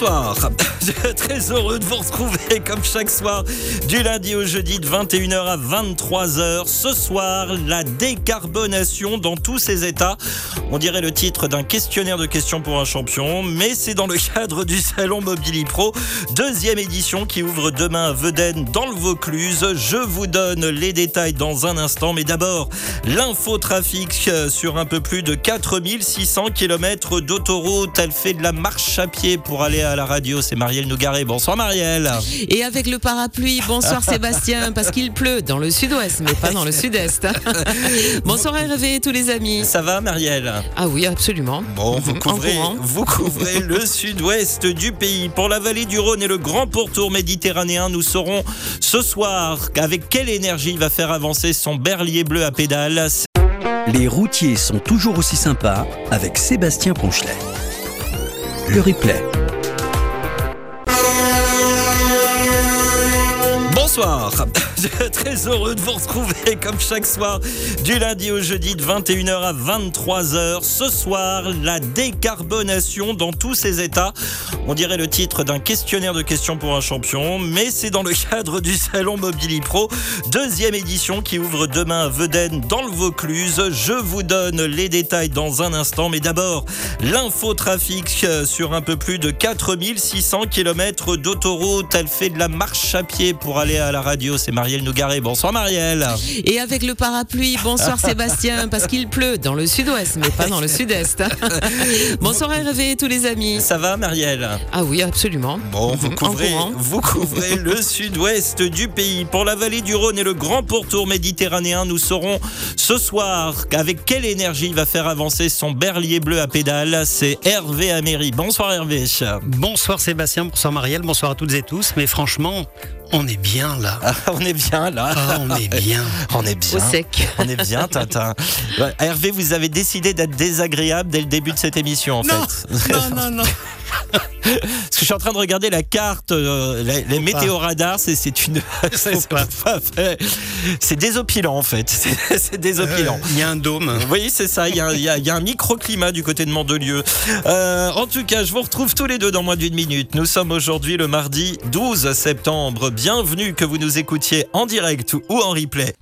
Bonsoir, très heureux de vous retrouver comme chaque soir du lundi au jeudi de 21h à 23h. Ce soir, la décarbonation dans tous ses états. On dirait le titre d'un questionnaire de questions pour un champion, mais c'est dans le cadre du salon Mobili Pro, deuxième édition qui ouvre demain à Veden dans le Vaucluse. Je vous donne les détails dans un instant, mais d'abord l'infotrafic sur un peu plus de 4600 km d'autoroute. Elle fait de la marche à pied pour aller à la radio. C'est Marielle Nougaret. Bonsoir Marielle. Et avec le parapluie, bonsoir Sébastien, parce qu'il pleut dans le sud-ouest, mais pas dans le sud-est. bonsoir Hervé, tous les amis. Ça va Marielle? Ah oui, absolument. Bon, couvrez, vous couvrez le sud-ouest du pays. Pour la vallée du Rhône et le grand pourtour méditerranéen, nous saurons ce soir avec quelle énergie il va faire avancer son berlier bleu à pédales. Les routiers sont toujours aussi sympas avec Sébastien Ponchelet. Le replay. Bonsoir, très heureux de vous retrouver comme chaque soir du lundi au jeudi de 21h à 23h. Ce soir, la décarbonation dans tous ses états. On dirait le titre d'un questionnaire de questions pour un champion, mais c'est dans le cadre du salon Mobili Pro, deuxième édition qui ouvre demain à Veden dans le Vaucluse. Je vous donne les détails dans un instant, mais d'abord l'infotrafic sur un peu plus de 4600 km d'autoroute. Elle fait de la marche à pied pour aller à la radio. C'est Marielle Nougaret. Bonsoir Marielle. Et avec le parapluie, bonsoir Sébastien, parce qu'il pleut dans le sud-ouest, mais pas dans le sud-est. bonsoir Hervé, tous les amis. Ça va Marielle? Ah oui, absolument. Bon, vous couvrez, vous couvrez le sud-ouest du pays. Pour la vallée du Rhône et le grand pourtour méditerranéen, nous saurons ce soir avec quelle énergie il va faire avancer son berlier bleu à pédales. C'est Hervé Améry. Bonsoir Hervé. Bonsoir Sébastien, bonsoir Marielle, bonsoir à toutes et tous. Mais franchement, on est bien là. Ah, on est bien là. Ah, on est bien. On est bien. Au sec. On est bien, Tintin. Hervé, vous avez décidé d'être désagréable dès le début de cette émission, en Non, fait. non, non, non. Parce que je suis en train de regarder la carte, euh, les, les météoradars, c'est, une. c'est, désopilant, en fait. C'est, désopilant. Euh, Il y a un dôme. Oui, c'est ça. Y, y il y a un microclimat du côté de Mandelieu. Euh, en tout cas, je vous retrouve tous les deux dans moins d'une minute. Nous sommes aujourd'hui le mardi 12 septembre. Bienvenue que vous nous écoutiez en direct ou en replay.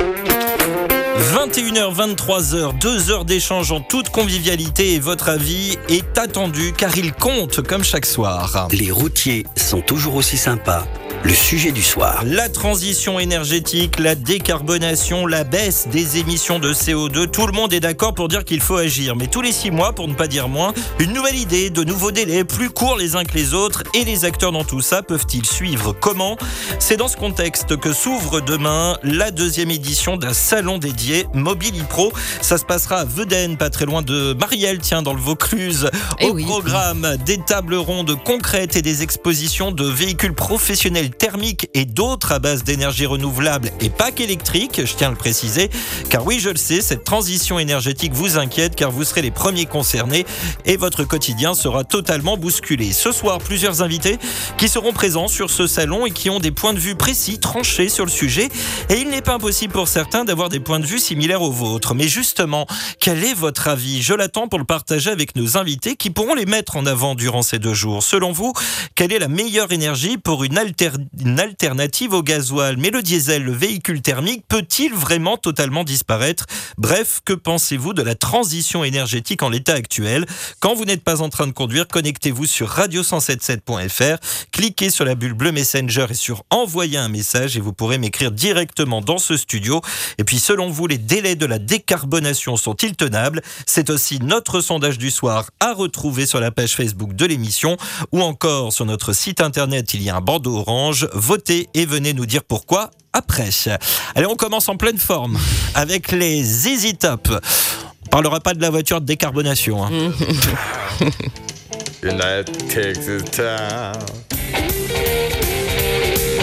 21h, 23h, deux heures d'échange en toute convivialité et votre avis est attendu car il compte comme chaque soir. Les routiers sont toujours aussi sympas. Le sujet du soir. La transition énergétique, la décarbonation, la baisse des émissions de CO2, tout le monde est d'accord pour dire qu'il faut agir. Mais tous les six mois, pour ne pas dire moins, une nouvelle idée, de nouveaux délais, plus courts les uns que les autres. Et les acteurs dans tout ça peuvent-ils suivre Comment? C'est dans ce contexte que s'ouvre demain la deuxième édition d'un salon dédié Mobili Pro. Ça se passera à Veden, pas très loin de Marielle, tiens, dans le Vaucluse. Eh Au oui. programme, des tables rondes concrètes et des expositions de véhicules professionnels thermiques et d'autres à base d'énergie renouvelable et pas qu'électrique, je tiens à le préciser, car oui, je le sais, cette transition énergétique vous inquiète car vous serez les premiers concernés et votre quotidien sera totalement bousculé. Ce soir, plusieurs invités qui seront présents sur ce salon et qui ont des points de vue précis, tranchés sur le sujet et il n'est pas impossible pour certains d'avoir des points de vue similaires aux vôtres. Mais justement, quel est votre avis? Je l'attends pour le partager avec nos invités qui pourront les mettre en avant durant ces deux jours. Selon vous, quelle est la meilleure énergie pour une, une alternative au gasoil? Mais le diesel, le véhicule thermique, peut-il vraiment totalement disparaître? Bref, que pensez-vous de la transition énergétique en l'état actuel? Quand vous n'êtes pas en train de conduire, connectez-vous sur radio177.fr, cliquez sur la bulle bleue Messenger et sur envoyer un message et vous pourrez m'écrire directement dans ce studio. Et puis selon vous, les délais de la décarbonation sont-ils tenables? C'est aussi notre sondage du soir à retrouver sur la page Facebook de l'émission ou encore sur notre site internet, il y a un bandeau orange. Votez et venez nous dire pourquoi après. Allez, on commence en pleine forme avec les Easy Top. On parlera pas de la voiture de décarbonation. hein.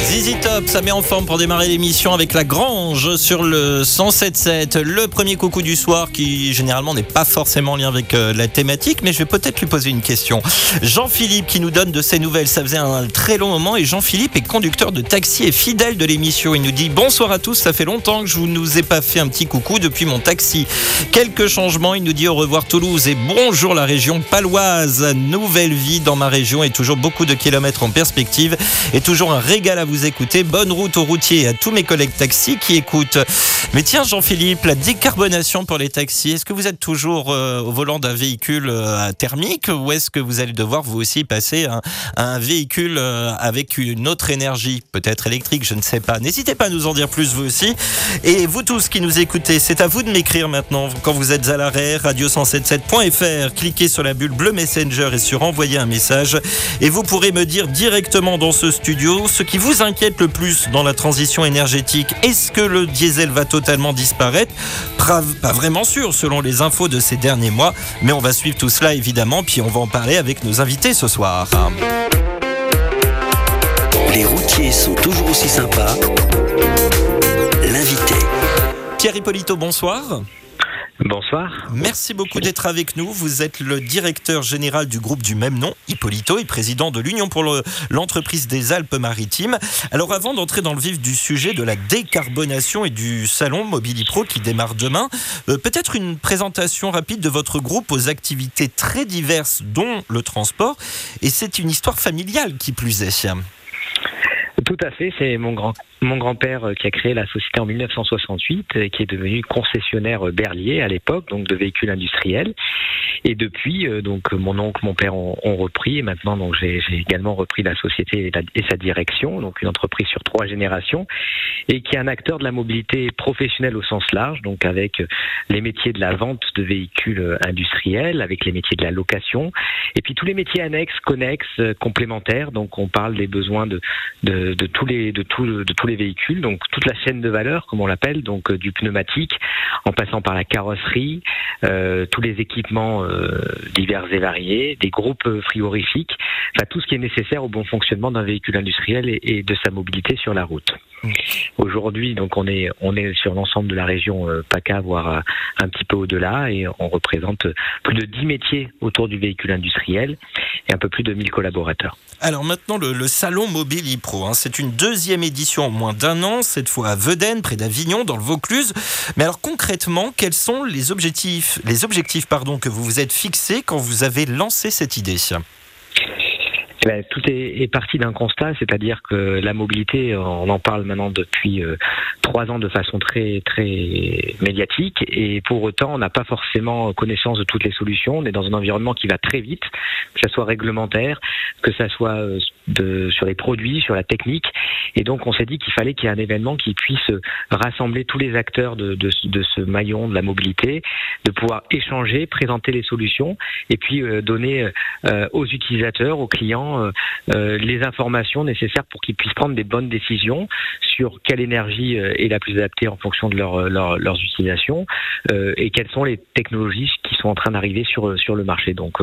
Zizi Top, ça met en forme pour démarrer l'émission avec la Grange sur le 107.7. Le premier coucou du soir qui généralement n'est pas forcément en lien avec euh, la thématique, mais je vais peut-être lui poser une question. Jean-Philippe qui nous donne de ses nouvelles, ça faisait un très long moment et Jean-Philippe est conducteur de taxi et fidèle de l'émission. Il nous dit bonsoir à tous, ça fait longtemps que je ne nous ai pas fait un petit coucou depuis mon taxi. Quelques changements, il nous dit au revoir Toulouse et bonjour la région paloise. Nouvelle vie dans ma région et toujours beaucoup de kilomètres en perspective et toujours un régal à vous écouter. Bonne route aux routiers et à tous mes collègues taxis qui écoutent. Mais tiens, Jean-Philippe, la décarbonation pour les taxis, est-ce que vous êtes toujours euh, au volant d'un véhicule euh, thermique ou est-ce que vous allez devoir vous aussi passer à, un véhicule euh, avec une autre énergie, peut-être électrique, je ne sais pas. N'hésitez pas à nous en dire plus vous aussi. Et vous tous qui nous écoutez, c'est à vous de m'écrire maintenant quand vous êtes à l'arrêt, radio177.fr. Cliquez sur la bulle bleue Messenger et sur envoyer un message. Et vous pourrez me dire directement dans ce studio ce qui vous inquiète le plus dans la transition énergétique? Est-ce que le diesel va totalement disparaître? Pas vraiment sûr selon les infos de ces derniers mois, mais on va suivre tout cela évidemment, puis on va en parler avec nos invités ce soir. Les routiers sont toujours aussi sympas. L'invité. Pierre Hippolito, bonsoir. Bonsoir. Merci beaucoup d'être avec nous. Vous êtes le directeur général du groupe du même nom, Hippolito, et président de l'Union pour l'entreprise des Alpes-Maritimes. Alors avant d'entrer dans le vif du sujet de la décarbonation et du salon Mobilipro qui démarre demain, euh, peut-être une présentation rapide de votre groupe aux activités très diverses, dont le transport. Et c'est une histoire familiale qui plus est. Tout à fait, c'est mon grand mon grand-père euh, qui a créé la société en 1968, et qui est devenu concessionnaire euh, berlier à l'époque, donc de véhicules industriels. Et depuis, euh, donc mon oncle, mon père ont, repris, et maintenant donc j'ai également repris la société et, sa direction, donc une entreprise sur trois générations, et qui est un acteur de la mobilité professionnelle au sens large, donc avec les métiers de la vente de véhicules industriels, avec les métiers de la location, et puis tous les métiers annexes, connexes, complémentaires. Donc on parle des besoins de, de tous les de, tout, de tous les véhicules, donc toute la chaîne de valeur, comme on l'appelle, donc euh, du pneumatique, en passant par la carrosserie, euh, tous les équipements euh, divers et variés, des groupes frigorifiques, enfin tout ce qui est nécessaire au bon fonctionnement d'un véhicule industriel et, de sa mobilité sur la route. Aujourd'hui, donc on est on est sur l'ensemble de la région PACA, voire un petit peu au-delà, et on représente plus de 10 métiers autour du véhicule industriel et un peu plus de 1000 collaborateurs. Alors maintenant, le, salon Mobile ePro, hein, c'est une deuxième édition en moins d'un an, cette fois à Vedène, près d'Avignon, dans le Vaucluse. Mais alors concrètement, quels sont les objectifs, les objectifs pardon, que vous vous êtes fixés quand vous avez lancé cette idée? Ben, tout est, parti d'un constat, c'est-à-dire que la mobilité, on en parle maintenant depuis euh, trois ans de façon très très médiatique, et pour autant, on n'a pas forcément connaissance de toutes les solutions. On est dans un environnement qui va très vite, que ce soit réglementaire, que ce soit euh, de, sur les produits, sur la technique, et donc on s'est dit qu'il fallait qu'il y ait un événement qui puisse rassembler tous les acteurs de, de, de, ce maillon de la mobilité, de pouvoir échanger, présenter les solutions, et puis euh, donner aux utilisateurs, aux clients euh, euh, les informations nécessaires pour qu'ils puissent prendre des bonnes décisions sur quelle énergie euh, est la plus adaptée en fonction de leur, leurs utilisations et quelles sont les technologies qui sont en train d'arriver sur, sur le marché. Donc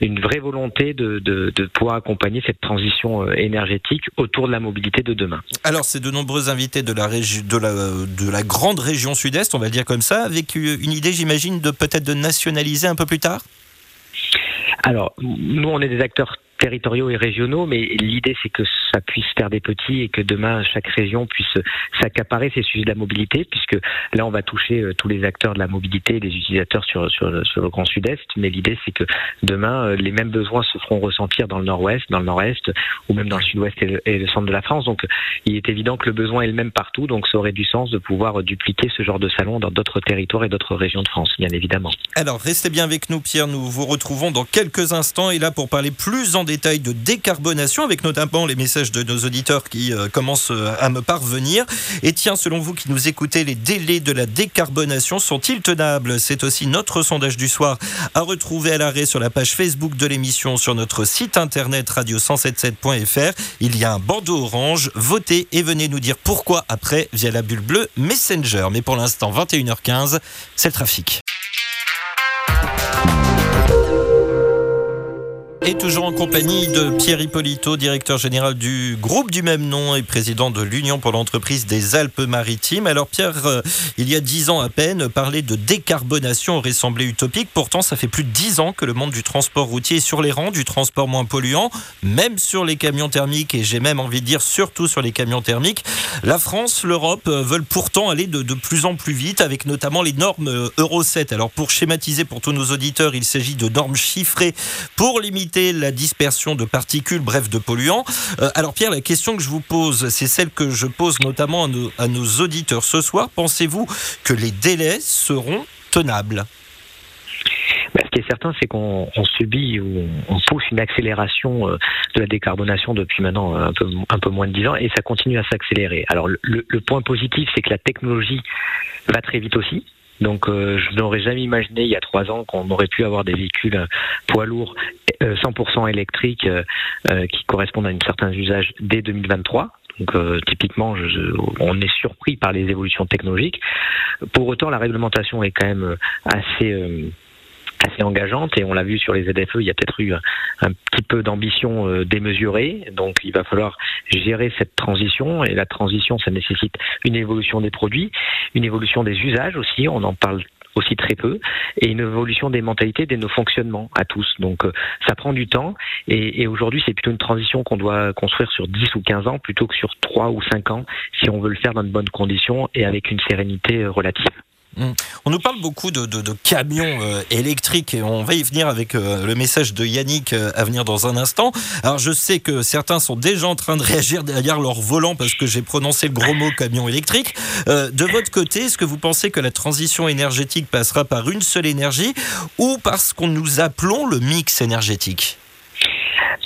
une vraie volonté de, de, de, pouvoir accompagner cette transition énergétique autour de la mobilité de demain. Alors c'est de nombreux invités de la, de la, de la grande région sud-est, on va le dire comme ça, avec une idée j'imagine de peut-être de nationaliser un peu plus tard? Alors, nous, on est des acteurs territoriaux et régionaux, mais l'idée c'est que ça puisse faire des petits et que demain chaque région puisse s'accaparer ces sujets de la mobilité, puisque là on va toucher euh, tous les acteurs de la mobilité, les utilisateurs sur, le Grand Sud-Est, mais l'idée c'est que demain euh, les mêmes besoins se feront ressentir dans le Nord-Ouest, dans le Nord-Est ou même dans le Sud-Ouest et, le centre de la France. Donc il est évident que le besoin est le même partout, donc ça aurait du sens de pouvoir dupliquer ce genre de salon dans d'autres territoires et d'autres régions de France, bien évidemment. Alors restez bien avec nous Pierre, nous vous retrouvons dans quelques instants et là pour parler plus en détail de décarbonation, avec notamment les messages de nos auditeurs qui euh, commencent euh, à me parvenir. Et tiens, selon vous qui nous écoutez, les délais de la décarbonation sont-ils tenables? C'est aussi notre sondage du soir à retrouver à l'arrêt sur la page Facebook de l'émission, sur notre site internet radio177.fr. Il y a un bandeau orange. Votez et venez nous dire pourquoi après via la bulle bleue Messenger. Mais pour l'instant, 21h15, c'est le trafic. Et toujours en compagnie de Pierre Hippolito, directeur général du groupe du même nom et président de l'Union pour l'entreprise des Alpes-Maritimes. Alors Pierre, euh, il y a dix ans à peine, parler de décarbonation aurait semblé utopique. Pourtant, ça fait plus de dix ans que le monde du transport routier est sur les rangs du transport moins polluant, même sur les camions thermiques et j'ai même envie de dire surtout sur les camions thermiques. La France, l'Europe euh, veulent pourtant aller de, de, plus en plus vite avec notamment les normes euh, Euro 7. Alors pour schématiser pour tous nos auditeurs, il s'agit de normes chiffrées pour limiter la dispersion de particules, bref, de polluants. Euh, alors Pierre, la question que je vous pose, c'est celle que je pose notamment à nos, auditeurs ce soir. Pensez-vous que les délais seront tenables? Ben, ce qui est certain, c'est qu'on subit ou on pousse une accélération euh, de la décarbonation depuis maintenant un peu, un peu moins de 10 ans et ça continue à s'accélérer. Alors le, point positif, c'est que la technologie va très vite aussi. Donc euh, je n'aurais jamais imaginé il y a trois ans qu'on aurait pu avoir des véhicules poids lourds 100% euh, électriques euh, qui correspondent à un certain usage dès 2023. Donc typiquement, je, on est surpris par les évolutions technologiques. Pour autant, la réglementation est quand même assez assez engageante et on l'a vu sur les ZFE, il y a peut-être eu un, petit peu d'ambition euh, démesurée. Donc il va falloir gérer cette transition et la transition, ça nécessite une évolution des produits, une évolution des usages aussi. On en parle aussi très peu, et une évolution des mentalités, de nos fonctionnements à tous. Donc euh, ça prend du temps, et, et aujourd'hui c'est plutôt une transition qu'on doit construire sur 10 ou 15 ans plutôt que sur 3 ou 5 ans, si on veut le faire dans de bonnes conditions et avec une sérénité euh, relative. Hum. On nous parle beaucoup de, camions euh, électriques et on va y venir avec euh, le message de Yannick euh, à venir dans un instant. Alors je sais que certains sont déjà en train de réagir derrière leur volant parce que j'ai prononcé le gros mot camion électrique. de votre côté, est-ce que vous pensez que la transition énergétique passera par une seule énergie ou parce qu'on nous appelons le mix énergétique?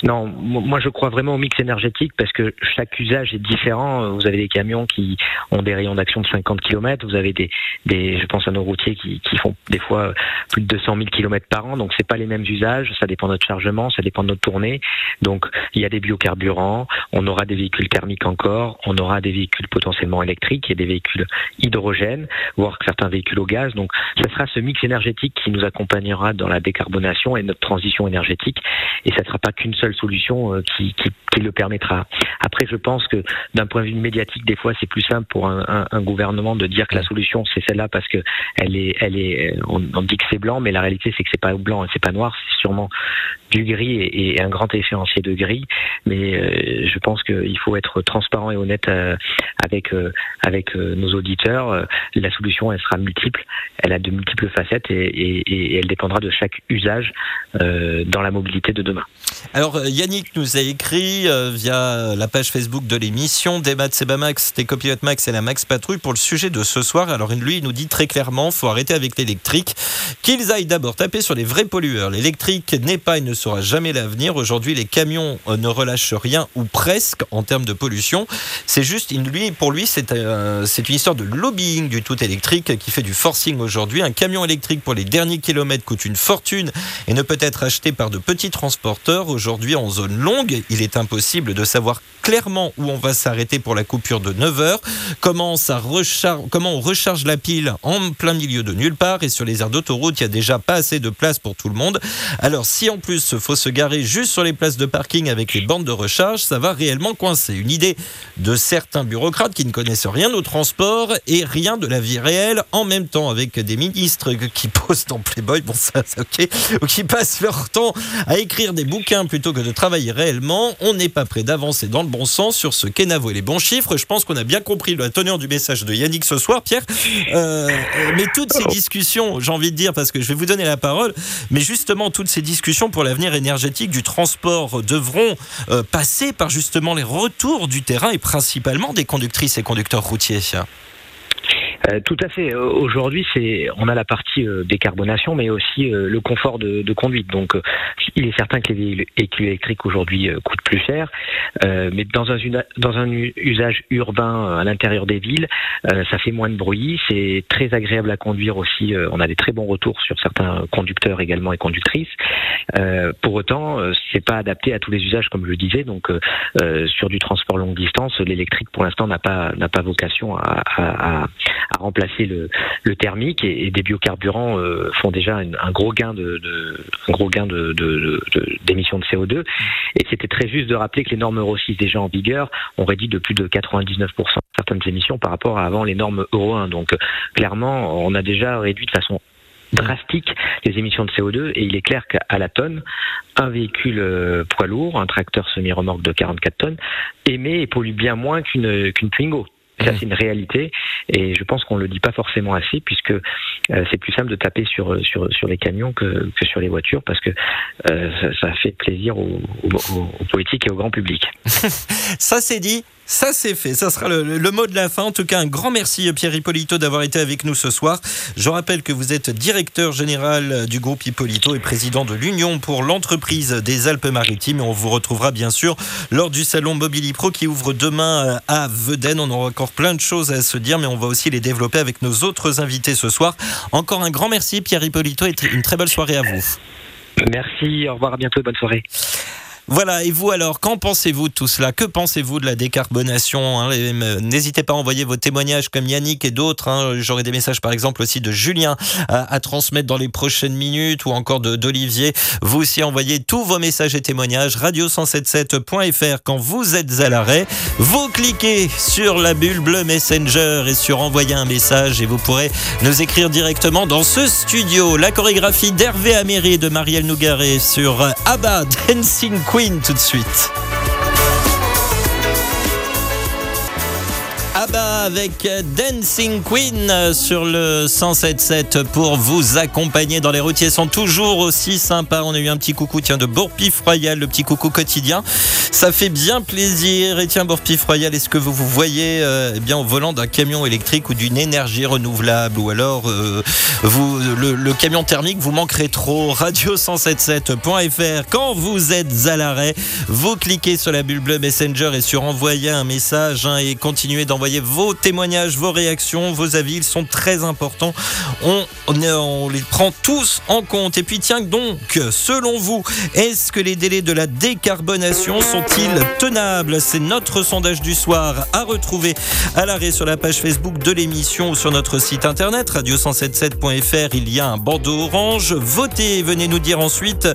Non, moi je crois vraiment au mix énergétique parce que chaque usage est différent. Vous avez des camions qui ont des rayons d'action de 50 km, vous avez des, des je pense à nos routiers qui, qui font des fois plus de 200 000 km par an, donc c'est pas les mêmes usages, ça dépend de notre chargement, ça dépend de notre tournée. Donc il y a des biocarburants, on aura des véhicules thermiques encore, on aura des véhicules potentiellement électriques et des véhicules hydrogène, voire certains véhicules au gaz. Donc ce sera ce mix énergétique qui nous accompagnera dans la décarbonation et notre transition énergétique. Et ça ne sera pas qu'une seule solution euh, qui, le permettra. Après, je pense que d'un point de vue médiatique, des fois, c'est plus simple pour un, gouvernement de dire que la solution c'est celle-là parce que elle est, elle est, on, dit que c'est blanc, mais la réalité c'est que c'est pas blanc et c'est pas noir, c'est sûrement du gris et, un grand échéancier de gris. Mais euh, je pense qu'il faut être transparent et honnête euh, avec avec nos auditeurs. La solution, elle sera multiple, elle a de multiples facettes et, elle dépendra de chaque usage dans la mobilité de demain. Alors Yannick nous a écrit euh, via la page Facebook de l'émission Débat de Max, des copilotes Max et la Max Patrouille pour le sujet de ce soir. Alors lui, il nous dit très clairement, faut arrêter avec l'électrique, qu'ils aillent d'abord taper sur les vrais pollueurs. L'électrique n'est pas et ne sera jamais l'avenir. Aujourd'hui, les camions euh, ne relâchent rien ou presque en termes de pollution. C'est juste, lui, pour lui, c'est euh, c'est une histoire de lobbying du tout électrique qui fait du forcing aujourd'hui. Un camion électrique pour les derniers kilomètres coûte une fortune et ne peut être acheté par de petits transporteurs. Aujourd'hui, en zone longue, il est impossible de savoir clairement où on va s'arrêter pour la coupure de 9 heures, comment, ça recharge, comment on recharge la pile en plein milieu de nulle part et sur les aires d'autoroute, il n'y a déjà pas assez de place pour tout le monde. Alors si en plus faut se garer juste sur les places de parking avec les bandes de recharge, ça va réellement coincer. Une idée de certains bureaucrates qui ne connaissent rien au transport et rien de la vie réelle en même temps avec des ministres qui posent dans Playboy, bon ça, ça ok, ou qui passent leur temps à écrire des bouquins plutôt que de travailler réellement. On n'est pas prêt d'avancer dans le bon sens sur ce qu'est et les bons chiffres. Je pense qu'on a bien compris la teneur du message de Yannick ce soir, Pierre. Euh, mais toutes ces discussions, j'ai envie de dire, parce que je vais vous donner la parole, mais justement, toutes ces discussions pour l'avenir énergétique du transport devront euh, passer par justement les retours du terrain et principalement des conductrices et conducteurs routiers. Euh, tout à fait. Aujourd'hui, c'est on a la partie euh, décarbonation, mais aussi euh, le confort de, conduite. Donc, il est certain que les véhicules électriques aujourd'hui coûtent plus cher, mais dans un dans un usage urbain à l'intérieur des villes, ça fait moins de bruit. C'est très agréable à conduire aussi. on a des très bons retours sur certains conducteurs également et conductrices. pour autant, c'est pas adapté à tous les usages, comme je le disais. Donc, sur du transport longue distance, l'électrique pour l'instant n'a pas n'a pas vocation à remplacer le, le thermique et, des biocarburants font déjà un gros gain de, de un gros gain de d'émissions de, de, CO2 et c'était très juste de rappeler que les normes Euro 6 déjà en vigueur ont réduit de plus de 99% certaines émissions par rapport à avant les normes Euro 1 donc clairement on a déjà réduit de façon drastique les émissions de CO2 et il est clair qu'à la tonne, un véhicule euh, poids lourd, un tracteur semi-remorque de 44 tonnes, émet et pollue bien moins qu'une qu'une Twingo. Ça, mmh. c'est une réalité, et je pense qu'on le dit pas forcément assez, puisque euh, c'est plus simple de taper sur sur sur les camions que, que sur les voitures, parce que euh, ça, ça, fait plaisir aux, aux, aux politiques et au grand public. ça c'est dit. Ça c'est fait, ça sera le, mot de la fin. En tout cas, un grand merci Pierre Hippolito d'avoir été avec nous ce soir. Je rappelle que vous êtes directeur général du groupe Hippolito et président de l'Union pour l'entreprise des Alpes-Maritimes. On vous retrouvera bien sûr lors du salon Mobilipro qui ouvre demain à Veden. On aura encore plein de choses à se dire, mais on va aussi les développer avec nos autres invités ce soir. Encore un grand merci Pierre Hippolito et une très belle soirée à vous. Merci, au revoir, à bientôt, bonne soirée. Voilà, et vous alors, qu'en pensez-vous de tout cela? Que pensez-vous de la décarbonation hein? N'hésitez pas à envoyer vos témoignages comme Yannick et d'autres. Hein. J'aurai des messages par exemple aussi de Julien à, transmettre dans les prochaines minutes ou encore d'Olivier. Vous aussi envoyez tous vos messages et témoignages radio177.fr quand vous êtes à l'arrêt. Vous cliquez sur la bulle bleue Messenger et sur envoyer un message et vous pourrez nous écrire directement dans ce studio. La chorégraphie d'Hervé Améry de Marielle Nougaret sur ABBA Dancing Queen tout de suite. Avec Dancing Queen sur le 107.7 pour vous accompagner dans les routiers sont toujours aussi sympas. On a eu un petit coucou tiens de Bourpif Royal, le petit coucou quotidien. Ça fait bien plaisir. Et tiens Bourpif Royal, est-ce que vous vous voyez euh, eh bien au volant d'un camion électrique ou d'une énergie renouvelable? Ou alors euh, le, camion thermique vous manquerez trop? Radio177.fr quand vous êtes à l'arrêt, vous cliquez sur la bulle bleue Messenger et sur envoyer un message hein, et continuez d'envoyer vos témoignages, vos réactions, vos avis. Ils sont très importants. On, les prend tous en compte. Et puis tiens donc, selon vous, est-ce que les délais de la décarbonation sont-ils tenables? C'est notre sondage du soir à retrouver à l'arrêt sur la page Facebook de l'émission ou sur notre site internet radio177.fr. Il y a un bandeau orange. Votez, venez nous dire ensuite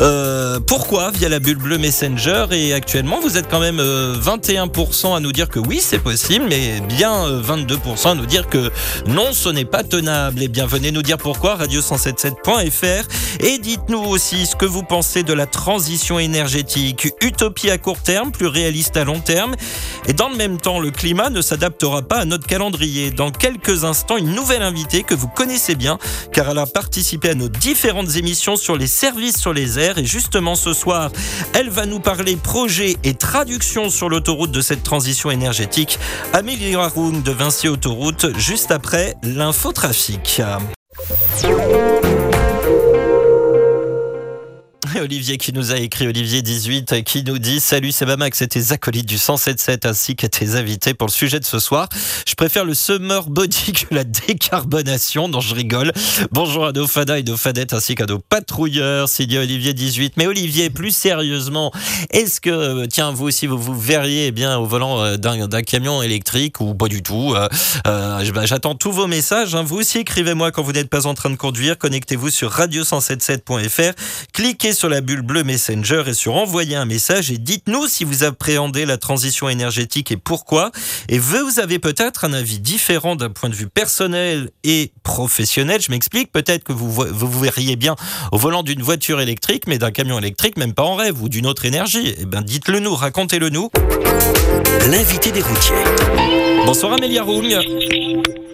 euh, pourquoi via la bulle bleue Messenger. Et actuellement, vous êtes quand même 21% euh, à nous dire que oui, c'est possible, mais bien 22% euh, nous dire que non, ce n'est pas tenable. Et eh bien, venez nous dire pourquoi, radio177.fr. Et dites-nous aussi ce que vous pensez de la transition énergétique. Utopie à court terme, plus réaliste à long terme. Et dans le même temps, le climat ne s'adaptera pas à notre calendrier. Dans quelques instants, une nouvelle invitée que vous connaissez bien, car elle a participé à nos différentes émissions sur les services sur les airs. Et justement, ce soir, elle va nous parler projet et traduction sur l'autoroute de cette transition énergétique. Amélie de Vinci Autoroute, juste après l'infotrafic. Olivier qui nous a écrit, Olivier 18, qui nous dit Salut, c'est Max et tes acolytes du 177 ainsi que tes invités pour le sujet de ce soir. Je préfère le summer body que la décarbonation, dont je rigole. Bonjour à nos fadas et nos fadettes ainsi qu'à nos patrouilleurs, signé Olivier 18. Mais Olivier, plus sérieusement, est-ce que, tiens, vous aussi, vous vous verriez eh bien au volant euh, d'un camion électrique ou pas du tout euh, euh, bah, J'attends tous vos messages. Hein. Vous aussi, écrivez-moi quand vous n'êtes pas en train de conduire. Connectez-vous sur radio177.fr. Cliquez sur la bulle bleue Messenger et sur envoyer un message et dites-nous si vous appréhendez la transition énergétique et pourquoi. Et vous avez peut-être un avis différent d'un point de vue personnel et professionnel. Je m'explique, peut-être que vous, vous verriez bien au volant d'une voiture électrique, mais d'un camion électrique, même pas en rêve, ou d'une autre énergie. Eh bien, dites-le nous, racontez-le nous. L'invité des routiers. Bonsoir Amélia Roung.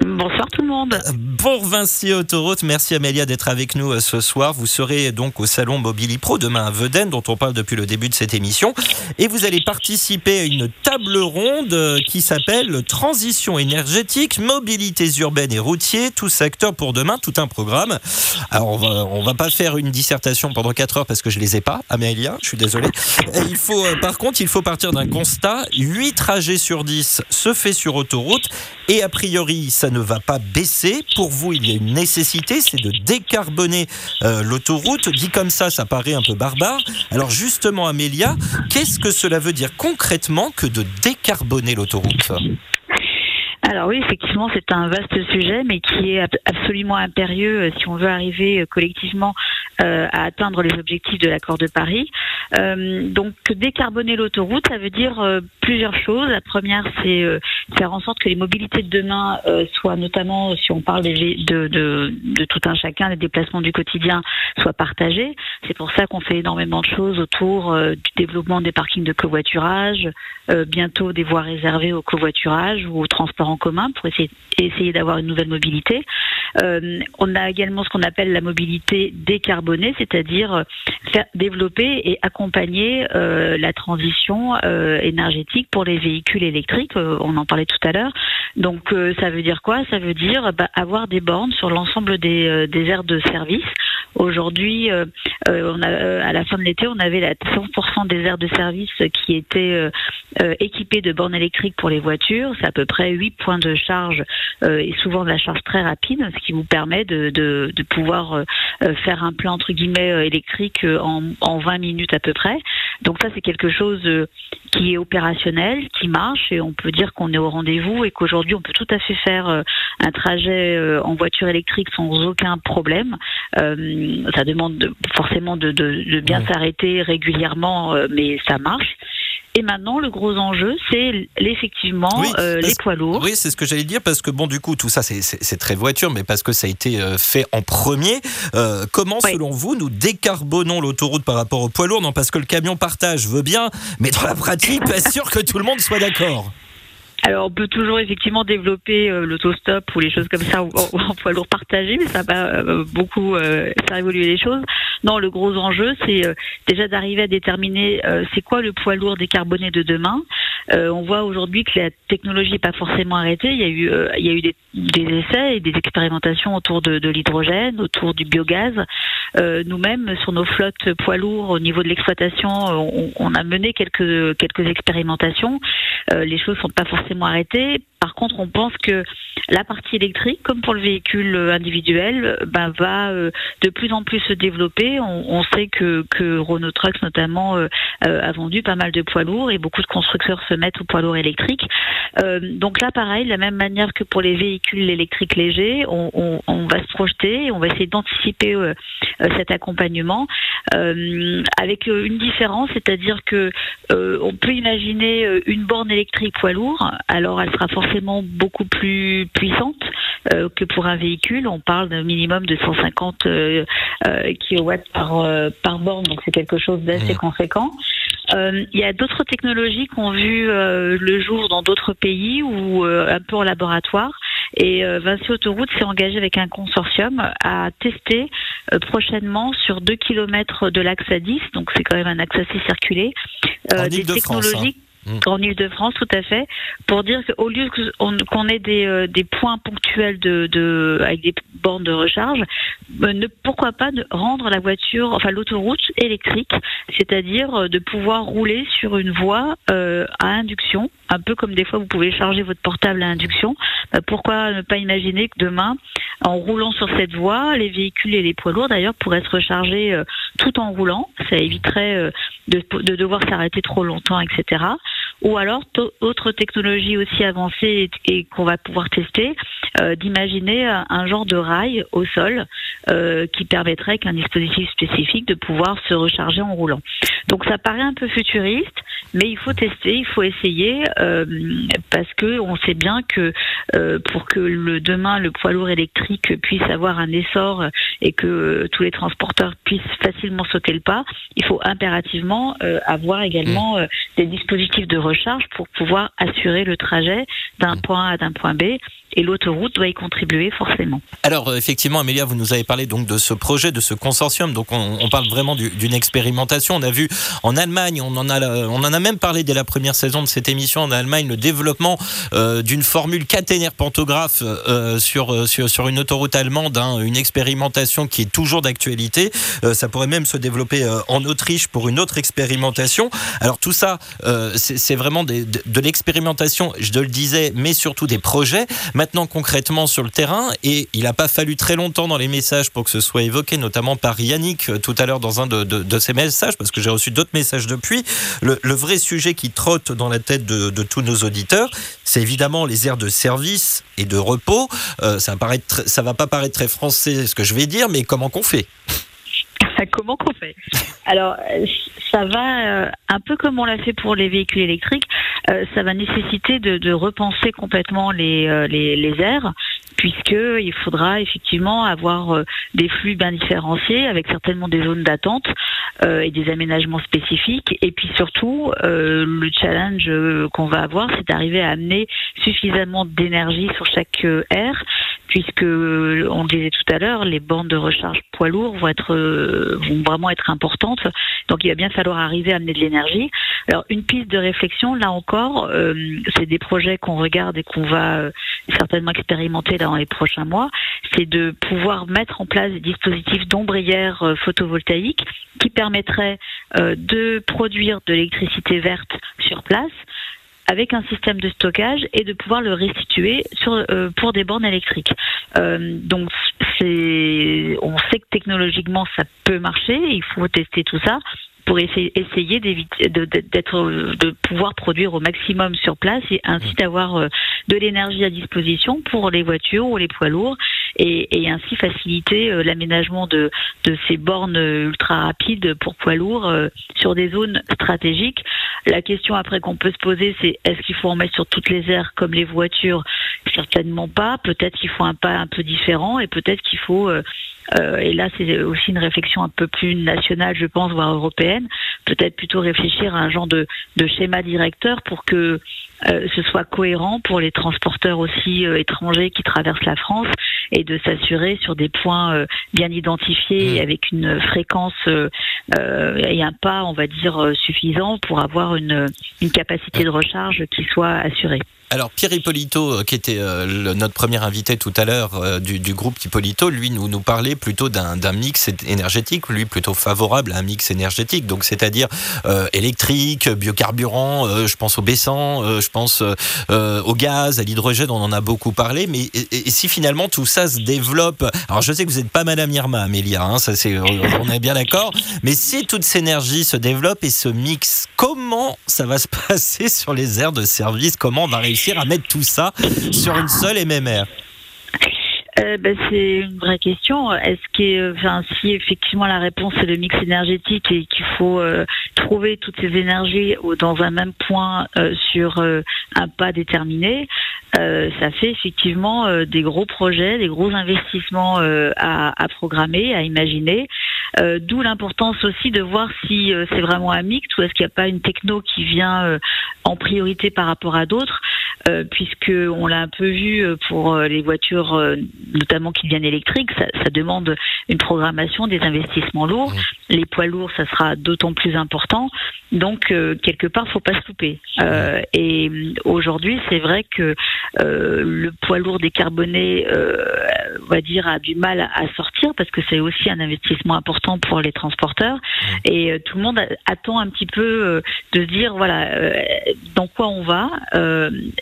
Bonsoir tout le monde. Pour Vinci Autoroute, merci Amélia d'être avec nous euh, ce soir. Vous serez donc au salon Mobili Pro demain à Veden, dont on parle depuis le début de cette émission. Et vous allez participer à une table ronde euh, qui s'appelle Transition énergétique, mobilités urbaines et routiers, tout secteur pour demain, tout un programme. Alors on va, va pas faire une dissertation pendant 4 heures parce que je les ai pas, Amélia, je suis désolé. il faut, euh, par contre, il faut partir d'un constat. 8 trajets sur 10 se fait sur autoroute et a priori, ça ne va pas baisser. Pour vous, il y a une nécessité, c'est de décarboner euh, l'autoroute. Dit comme ça, ça paraît un peu barbare. Alors justement, Amélia, qu'est-ce que cela veut dire concrètement que de décarboner l'autoroute? Alors oui, effectivement, c'est un vaste sujet, mais qui est absolument impérieux euh, si on veut arriver euh, collectivement euh, à atteindre les objectifs de l'accord de Paris. donc décarboner l'autoroute, ça veut dire plusieurs choses. La première, c'est faire en sorte que les mobilités de demain soient notamment, si on parle de, de, de, tout un chacun, les déplacements du quotidien, soient partagés. C'est pour ça qu'on fait énormément de choses autour du développement des parkings de covoiturage, bientôt des voies réservées au covoiturage ou au transport commun pour essayer, d'avoir une nouvelle mobilité. Euh, on a également ce qu'on appelle la mobilité décarbonée, c'est-à-dire euh, faire développer et accompagner euh, la transition énergétique pour les véhicules électriques. on en parlait tout à l'heure. Donc ça veut dire quoi? Ça veut dire bah, avoir des bornes sur l'ensemble des, des aires de service. Aujourd'hui, à la fin de l'été, on avait la 100% des aires de service qui étaient équipées de bornes électriques pour les voitures. C'est à peu près 8 points de charge et souvent de la charge très rapide, ce qui vous permet de, de, de pouvoir euh, euh, faire un plein entre guillemets euh, électrique en, en 20 minutes à peu près. Donc ça c'est quelque chose qui est opérationnel, qui marche et on peut dire qu'on est au rendez-vous et qu'aujourd'hui on peut tout à fait faire un trajet en voiture électrique sans aucun problème. ça demande forcément de, de, de bien s'arrêter régulièrement, mais ça marche. Et maintenant, le gros enjeu, c'est effectivement euh, les poids lourds. Oui, c'est ce que j'allais dire, parce que bon, du coup, tout ça, c'est très voiture, mais parce que ça a été euh, fait en premier. Euh, comment, selon vous, nous décarbonons l'autoroute par rapport aux poids lourds? Non, parce que le camion partage veut bien, mais dans la pratique, pas sûr que tout le monde soit d'accord. Alors, on peut toujours effectivement développer euh, l'autostop ou les choses comme ça en, poids lourd partagé, mais ça va euh, beaucoup euh, faire évoluer les choses. Non, le gros enjeu, c'est déjà d'arriver à déterminer c'est quoi le poids lourd décarboné de demain. on voit aujourd'hui que la technologie n'est pas forcément arrêtée. Il y a eu, il y a eu des, essais et des expérimentations autour de, l'hydrogène, autour du biogaz. Nous-mêmes, sur nos flottes poids lourds, au niveau de l'exploitation, on, on, a mené quelques quelques expérimentations. les choses sont pas forcément arrêté. Par contre, on pense que la partie électrique, comme pour le véhicule individuel, ben, va euh, de plus en plus se développer. On, sait que, que, Renault Trucks notamment euh, euh, a vendu pas mal de poids lourds et beaucoup de constructeurs se mettent aux poids lourds électriques. donc là, pareil, de la même manière que pour les véhicules électriques légers, on, on va se projeter, on va essayer d'anticiper cet accompagnement avec une différence, c'est-à-dire que on peut imaginer une borne électrique poids lourd alors elle sera forcément beaucoup plus puissante euh, que pour un véhicule. On parle d'un minimum de 150 euh, euh, kW par, par borne, donc c'est quelque chose d'assez mmh. conséquent. Il y a d'autres technologies qui ont vu le jour dans d'autres pays ou un peu en laboratoire. Et Vinci Autoroute s'est engagé avec un consortium à tester prochainement sur 2 km de l'axe à 10, donc c'est quand même un axe assez circulé, des hein. Mm. en Ile-de-France, tout à fait, pour dire qu'au lieu qu'on ait des, euh, des, points ponctuels de, de, avec des bornes de recharge, euh, ne, pourquoi pas de rendre la voiture, enfin l'autoroute électrique, c'est-à-dire euh, de pouvoir rouler sur une voie à induction, un peu comme des fois vous pouvez charger votre portable à induction. pourquoi ne pas imaginer que demain, en roulant sur cette voie, les véhicules et les poids lourds d'ailleurs pourraient se recharger tout en roulant, ça éviterait de, de devoir s'arrêter trop longtemps, etc ou alors autre technologie aussi avancée et, qu'on va pouvoir tester, euh, d'imaginer un genre de rail au sol euh, qui permettrait qu'un dispositif spécifique de pouvoir se recharger en roulant. Donc ça paraît un peu futuriste, mais il faut tester, il faut essayer euh, parce que on sait bien que pour que le demain le poids lourd électrique puisse avoir un essor et que tous les transporteurs puissent facilement sauter le pas, il faut impérativement avoir également mmh. des dispositifs de recharge pour pouvoir assurer le trajet d'un mmh. point A à d'un point B et l'autoroute doit y contribuer forcément. Alors euh, effectivement, Amélia, vous nous avez parlé donc de ce projet, de ce consortium. Donc on, parle vraiment d'une expérimentation. On a vu en Allemagne, on en a, on en a même parlé dès la première saison de cette émission en Allemagne, le développement euh, d'une formule caténaire pantographe euh, sur, sur, sur une autoroute allemande, hein, une expérimentation qui est toujours d'actualité. ça pourrait même se développer en Autriche pour une autre expérimentation. Alors tout ça, c'est vraiment de, l'expérimentation, je le disais, mais surtout des projets. maintenant concrètement sur le terrain. Et il n'a pas fallu très longtemps dans les messages pour que ce soit évoqué, notamment par Yannick euh, tout à l'heure dans un de, ces messages, parce que j'ai reçu d'autres messages depuis. Le, vrai sujet qui trotte dans la tête de, tous nos auditeurs, c'est évidemment les aires de service et de repos. Euh, ça, ça va pas paraître très français ce que je vais dire, mais comment qu'on fait? comment qu'on fait? Alors, ça va euh, un peu comme on l'a fait pour les véhicules électriques. Euh, ça va nécessiter de, repenser complètement les, euh, les, les aires puisqu'il faudra effectivement avoir des flux bien différenciés avec certainement des zones d'attente et des aménagements spécifiques. Et puis surtout, le challenge qu'on va avoir, c'est d'arriver à amener suffisamment d'énergie sur chaque aire puisque on le disait tout à l'heure, les bornes de recharge poids lourds vont être euh, vont vraiment être importantes. Donc il va bien falloir arriver à amener de l'énergie. Alors une piste de réflexion, là encore, euh, c'est des projets qu'on regarde et qu'on va euh, certainement expérimenter dans les prochains mois, c'est de pouvoir mettre en place des dispositifs d'ombrières photovoltaïques qui permettraient de produire de l'électricité verte sur place avec un système de stockage et de pouvoir le restituer sur, euh, pour des bornes électriques. Euh, donc c'est, on sait que technologiquement ça peut marcher, il faut tester tout ça pour essayer, essayer d'éviter d'être de pouvoir produire au maximum sur place et ainsi d'avoir euh, de l'énergie à disposition pour les voitures ou les poids lourds et, et ainsi faciliter euh, l'aménagement de, de ces bornes ultra rapides pour poids lourds euh, sur des zones stratégiques. La question après qu'on peut se poser, c'est est-ce qu'il faut en mettre sur toutes les aires comme les voitures? Certainement pas. Peut-être qu'il faut un pas un peu différent et peut-être qu'il faut euh, et là, c'est aussi une réflexion un peu plus nationale, je pense, voire européenne. Peut-être plutôt réfléchir à un genre de, de schéma directeur pour que euh, ce soit cohérent pour les transporteurs aussi euh, étrangers qui traversent la France et de s'assurer sur des points bien identifiés mmh. avec une fréquence et un pas, on va dire, suffisant pour avoir une, une capacité de recharge qui soit assurée. Alors Pierre Hippolito, euh, qui était euh, notre premier invité tout à l'heure euh, du, groupe Hippolito, lui nous, nous parlait plutôt d'un mix énergétique, lui plutôt favorable à un mix énergétique, donc c'est-à-dire électrique, biocarburant, je pense au baissant, je pense au gaz, à l'hydrogène, on en a beaucoup parlé, mais si finalement tout ça se développe, alors je sais que vous n'êtes pas Madame Irma, Amélia, hein, ça c'est, on est bien d'accord, mais si toute cette énergie se développe et se mixe, comment ça va se passer sur les aires de service? Comment on va à mettre tout ça sur une seule MMR euh, ben, c'est une vraie question. Est-ce que, si effectivement la réponse est le mix énergétique et qu'il faut euh, trouver toutes ces énergies dans un même point euh, sur un pas déterminé, ça fait effectivement des gros projets, des gros investissements à, à, programmer, à imaginer. D'où l'importance aussi de voir si c'est vraiment un mix ou est-ce qu'il n'y a pas une techno qui vient en priorité par rapport à d'autres. Puisque on l'a un peu vu pour les voitures, notamment qui viennent électriques, ça, ça, demande une programmation, des investissements lourds. Mmh. Les poids lourds, ça sera d'autant plus important. Donc quelque part, faut pas se louper. et aujourd'hui, c'est vrai que le poids lourd décarboné, on va dire, a du mal à sortir parce que c'est aussi un investissement important pour les transporteurs. Mmh. Et tout le monde attend un petit peu de se dire, voilà, dans quoi on va.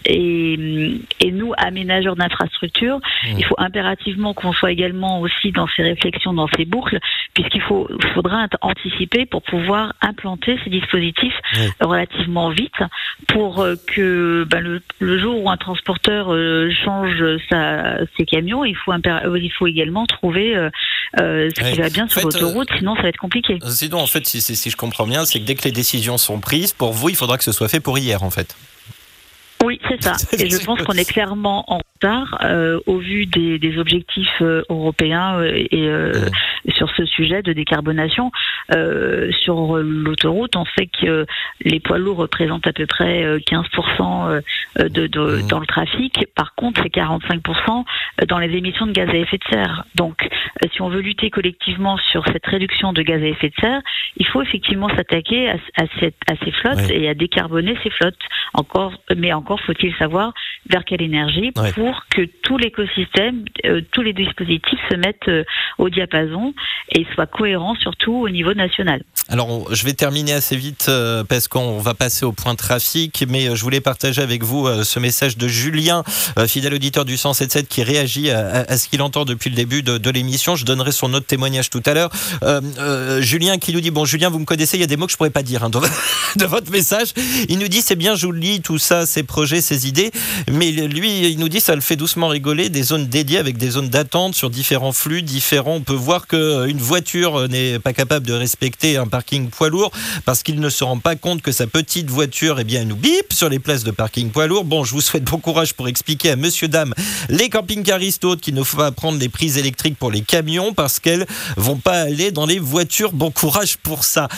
Et, et nous, aménageurs d'infrastructures, mmh. il faut impérativement qu'on soit également aussi dans ces réflexions, dans ces boucles, puisqu'il faut, faudra anticiper pour pouvoir implanter ces dispositifs relativement vite pour euh, que ben, le, le, jour où un transporteur euh, change sa, ses camions, il faut, euh, il faut également trouver euh, ce qui va bien sur l'autoroute, sinon ça va être compliqué. Sinon, en fait, si, si je comprends bien, c'est que dès que les décisions sont prises, pour vous, il faudra que ce soit fait pour hier, en fait. Oui, c'est ça. Et je pense qu'on est clairement en retard euh, au vu des, des objectifs euh, européens euh, et euh, sur ce sujet de décarbonation. sur l'autoroute, on sait que les poids lourds représentent à peu près 15% de, de, dans le trafic. Par contre, c'est 45% dans les émissions de gaz à effet de serre. Donc, si on veut lutter collectivement sur cette réduction de gaz à effet de serre, il faut effectivement s'attaquer à, à, ces flottes et à décarboner ces flottes. Encore, mais encore faut-il savoir vers quelle énergie pour que tout l'écosystème, euh, tous les dispositifs se mettent euh, au diapason et soit cohérent surtout au niveau national. Alors, je vais terminer assez vite euh, parce qu'on va passer au point trafic, mais euh, je voulais partager avec vous euh, ce message de Julien, fidèle auditeur du 177, qui réagit à, ce qu'il entend depuis le début de, l'émission. Je donnerai son autre témoignage tout à l'heure. Julien qui nous dit Bon, Julien, vous me connaissez, il y a des mots que je pourrais pas dire hein, de, votre message. Il nous dit C'est bien joli tout ça, ces ces idées, mais lui, il nous dit Ça le fait doucement rigoler, des zones dédiées avec des zones d'attente sur différents flux différents. On peut voir qu'une voiture n'est pas capable de respecter un parking poids lourd parce qu'il ne se rend pas compte que sa petite voiture, eh bien, nous bip sur les places de parking poids lourd. Bon, je vous souhaite bon courage pour expliquer à monsieur, dame, les camping-caristes autres qu'il ne faut pas prendre les prises électriques pour les camions parce qu'elles vont pas aller dans les voitures. Bon courage pour ça.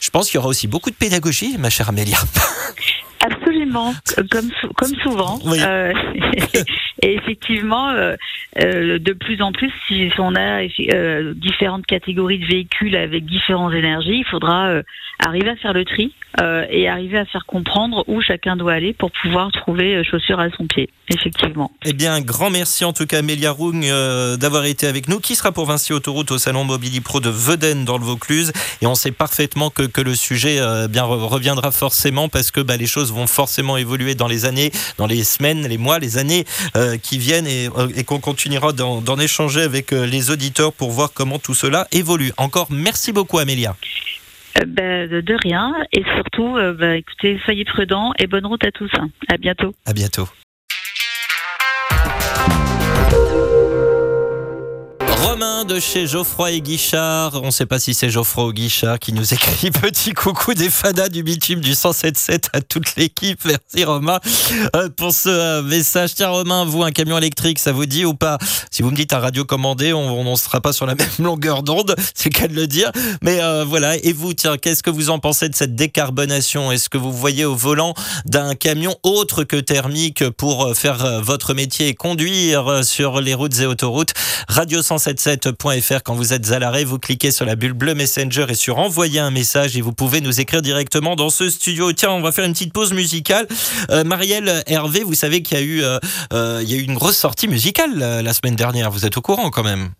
Je pense qu'il y aura aussi beaucoup de pédagogie, ma chère Amélia. Absolument, comme, comme souvent. Euh, et effectivement, euh, euh, de plus en plus, si on a différentes catégories de véhicules avec différentes énergies, il faudra arriver à faire le tri et arriver à faire comprendre où chacun doit aller pour pouvoir trouver chaussures à son pied. Effectivement. Eh bien, un grand merci en tout cas, Amélia Rung, d'avoir été avec nous. Qui sera pour Vinci Autoroute au Salon Mobili Pro de Veden dans le Vaucluse? Et on sait parfaitement que, que le sujet bien reviendra forcément parce que bah, les choses vont forcément évoluer dans les années, dans les semaines, les mois, les années euh, qui viennent et, euh, et qu'on continuera d'en échanger avec euh, les auditeurs pour voir comment tout cela évolue. Encore merci beaucoup Amélia. Ben, de rien et surtout, ben, écoutez, soyez prudents et bonne route à tous. À bientôt. À bientôt. De chez Geoffroy et Guichard. On ne sait pas si c'est Geoffroy ou Guichard qui nous écrit petit coucou des fadas du bitume du 177 à toute l'équipe. Merci Romain euh, pour ce euh, message. Tiens Romain, vous, un camion électrique, ça vous dit ou pas? Si vous me dites à radio commandé, on ne sera pas sur la même longueur d'onde, c'est qu'à le dire. Mais euh, voilà, et vous, tiens, qu'est-ce que vous en pensez de cette décarbonation? Est-ce que vous voyez au volant d'un camion autre que thermique pour faire votre métier et conduire sur les routes et autoroutes? Radio 177 77.fr quand vous êtes à l'arrêt. Vous cliquez sur la bulle bleue Messenger et sur envoyer un message et vous pouvez nous écrire directement dans ce studio. Tiens, on va faire une petite pause musicale. Euh, Marielle Hervé, vous savez qu'il y a eu, euh, euh, il y a eu une grosse sortie musicale la semaine dernière. Vous êtes au courant quand même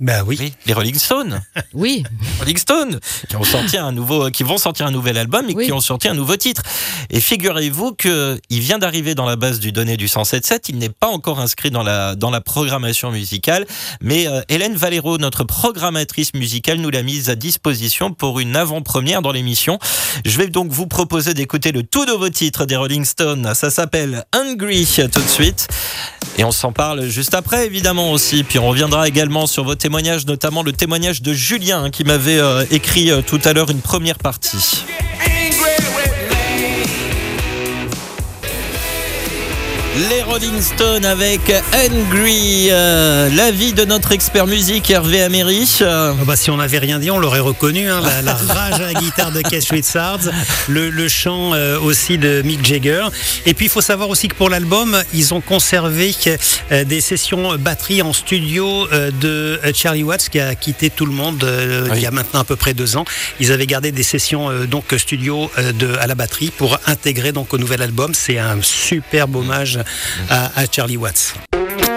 ben oui. Les Rolling Stones. Oui. Rolling Stones qui ont sorti un nouveau, qui vont sortir un nouvel album et qui ont sorti un nouveau titre. Et figurez-vous que il vient d'arriver dans la base du donné du 177. Il n'est pas encore inscrit dans la dans la programmation musicale, mais euh, Hélène Valero, notre programmatrice musicale, nous l'a mise à disposition pour une avant-première dans l'émission. Je vais donc vous proposer d'écouter le tout nouveau titre des Rolling Stones. Ça s'appelle Hungry tout de suite. Et on s'en parle juste après, évidemment aussi. Puis on reviendra également sur vos notamment le témoignage de Julien qui m'avait euh, écrit euh, tout à l'heure une première partie. Les Rolling Stones avec Angry, euh, l'avis de notre expert musique Hervé Améry. Ah bah, si on n'avait rien dit, on l'aurait reconnu. Hein, la, rage à la guitare de Keith Richards, le, le chant euh, aussi de Mick Jagger. Et puis il faut savoir aussi que pour l'album, ils ont conservé euh, des sessions batterie en studio de Charlie Watts qui a quitté tout le monde il y a maintenant à peu près deux ans. Ils avaient gardé des sessions donc studio de, à la batterie pour intégrer donc au nouvel album. C'est un superbe hommage à, Charlie Watts.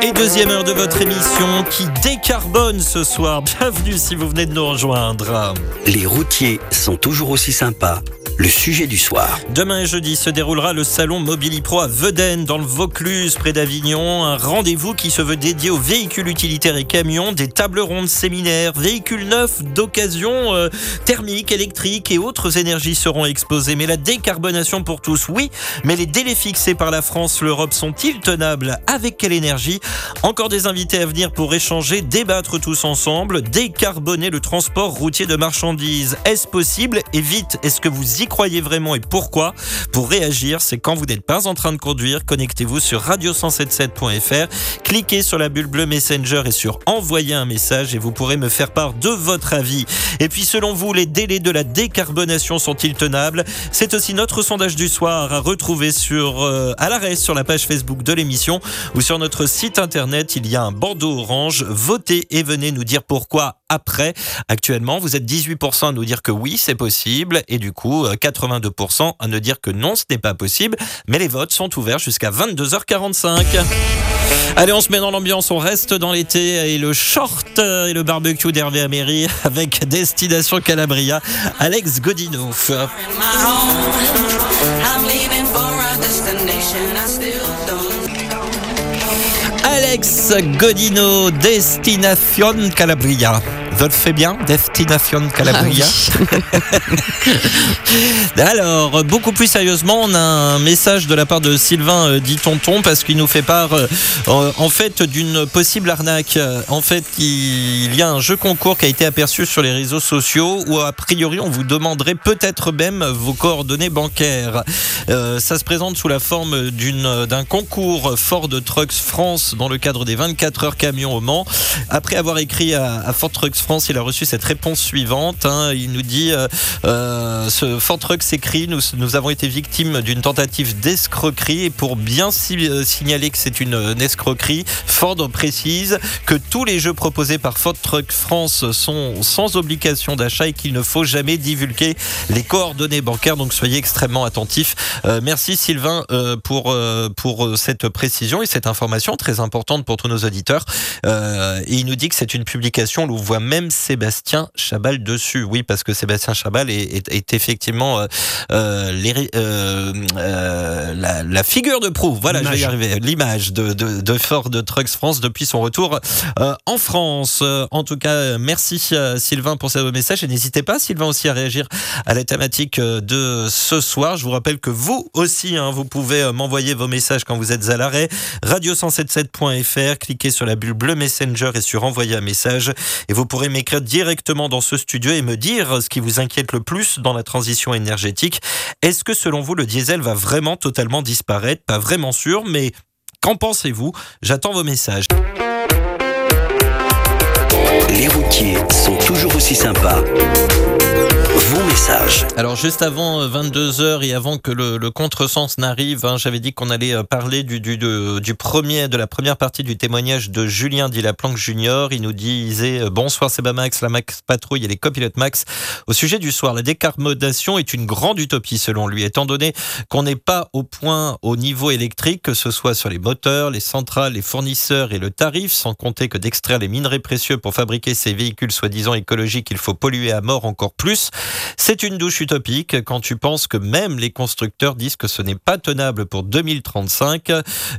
Et deuxième heure de votre émission qui décarbone ce soir. Bienvenue si vous venez de nous rejoindre. Les routiers sont toujours aussi sympas le sujet du soir. Demain et jeudi se déroulera le salon Mobilipro à Veden, dans le Vaucluse, près d'Avignon. Un rendez-vous qui se veut dédié aux véhicules utilitaires et camions, des tables rondes séminaires, véhicules neufs d'occasion, euh, thermiques, électriques et autres énergies seront exposées. Mais la décarbonation pour tous, oui, mais les délais fixés par la France, l'Europe sont-ils tenables? Avec quelle énergie? Encore des invités à venir pour échanger, débattre tous ensemble, décarboner le transport routier de marchandises. Est-ce possible? Et vite, est-ce que vous y croyez vraiment et pourquoi Pour réagir, c'est quand vous n'êtes pas en train de conduire, connectez-vous sur radio177.fr, cliquez sur la bulle bleue Messenger et sur envoyer un message et vous pourrez me faire part de votre avis. Et puis selon vous, les délais de la décarbonation sont-ils tenables? C'est aussi notre sondage du soir à retrouver sur euh, à l'arrêt sur la page Facebook de l'émission ou sur notre site internet, il y a un bandeau orange. Votez et venez nous dire pourquoi après. Actuellement, vous êtes 18% à nous dire que oui, c'est possible et du coup 82% à ne dire que non, ce n'est pas possible. Mais les votes sont ouverts jusqu'à 22h45. Allez, on se met dans l'ambiance, on reste dans l'été et le short et le barbecue d'Hervé Améry avec Destination Calabria, Alex Godino. Alex Godino, Destination Calabria. Vous fait bien Destination Calabria. Ah Alors, beaucoup plus sérieusement, on a un message de la part de Sylvain euh, dit Tonton parce qu'il nous fait part euh, en fait d'une possible arnaque. En fait, il y a un jeu concours qui a été aperçu sur les réseaux sociaux où a priori on vous demanderait peut-être même vos coordonnées bancaires. Euh, ça se présente sous la forme d'un concours Ford Trucks France dans le cadre des 24 heures camions au Mans. Après avoir écrit à, à Ford Trucks France, il a reçu cette réponse suivante. hein. Il nous dit euh, euh, ce Ford Trucks écrit nous, avons été victimes d'une tentative d'escroquerie et pour bien euh, signaler que c'est une, euh, escroquerie, Ford précise que tous les jeux proposés par Ford Trucks France sont sans obligation d'achat et qu'il ne faut jamais divulguer les coordonnées bancaires. Donc soyez extrêmement attentifs. Merci Sylvain pour pour cette précision et cette information très importante pour tous nos auditeurs. Et il nous dit que c'est une publication où on voit même Sébastien Chabal dessus. Oui, parce que Sébastien Chabal est, est- est effectivement euh, euh, euh, la, la figure de proue. Voilà, je vais y L'image. arriver. L'image de, de, de Ford Trucks France depuis son retour en France. En tout cas, merci Sylvain pour ce message et n'hésitez pas Sylvain aussi à réagir à la thématique de ce soir. Je vous rappelle que vous aussi, hein, vous pouvez m'envoyer vos messages quand vous êtes à l'arrêt. Radio177.fr, cliquez sur la bulle bleue Messenger et sur envoyer un message et vous pourrez m'écrire directement dans ce studio et me dire ce qui vous inquiète le plus dans la transition énergétique. Est-ce que selon vous le diesel va vraiment totalement disparaître? Pas vraiment sûr, mais qu'en pensez-vous? J'attends vos messages. Les routiers sont toujours aussi sympas. Alors juste avant 22h et avant que le, le contresens n'arrive, hein, j'avais dit qu'on allait euh, parler du, de, premier, de la première partie du témoignage de Julien Dilaplanque Junior. Il nous disait euh, bonsoir Sebamax, la Max Patrouille et les copilotes Max. Au sujet du soir, la décarbonation est une grande utopie selon lui, étant donné qu'on n'est pas au point au niveau électrique, que ce soit sur les moteurs, les centrales, les fournisseurs et le tarif, sans compter que d'extraire les minerais précieux pour fabriquer ces véhicules soi-disant écologiques, il faut polluer à mort encore plus. C'est une douche utopique quand tu penses que même les constructeurs disent que ce n'est pas tenable pour 2035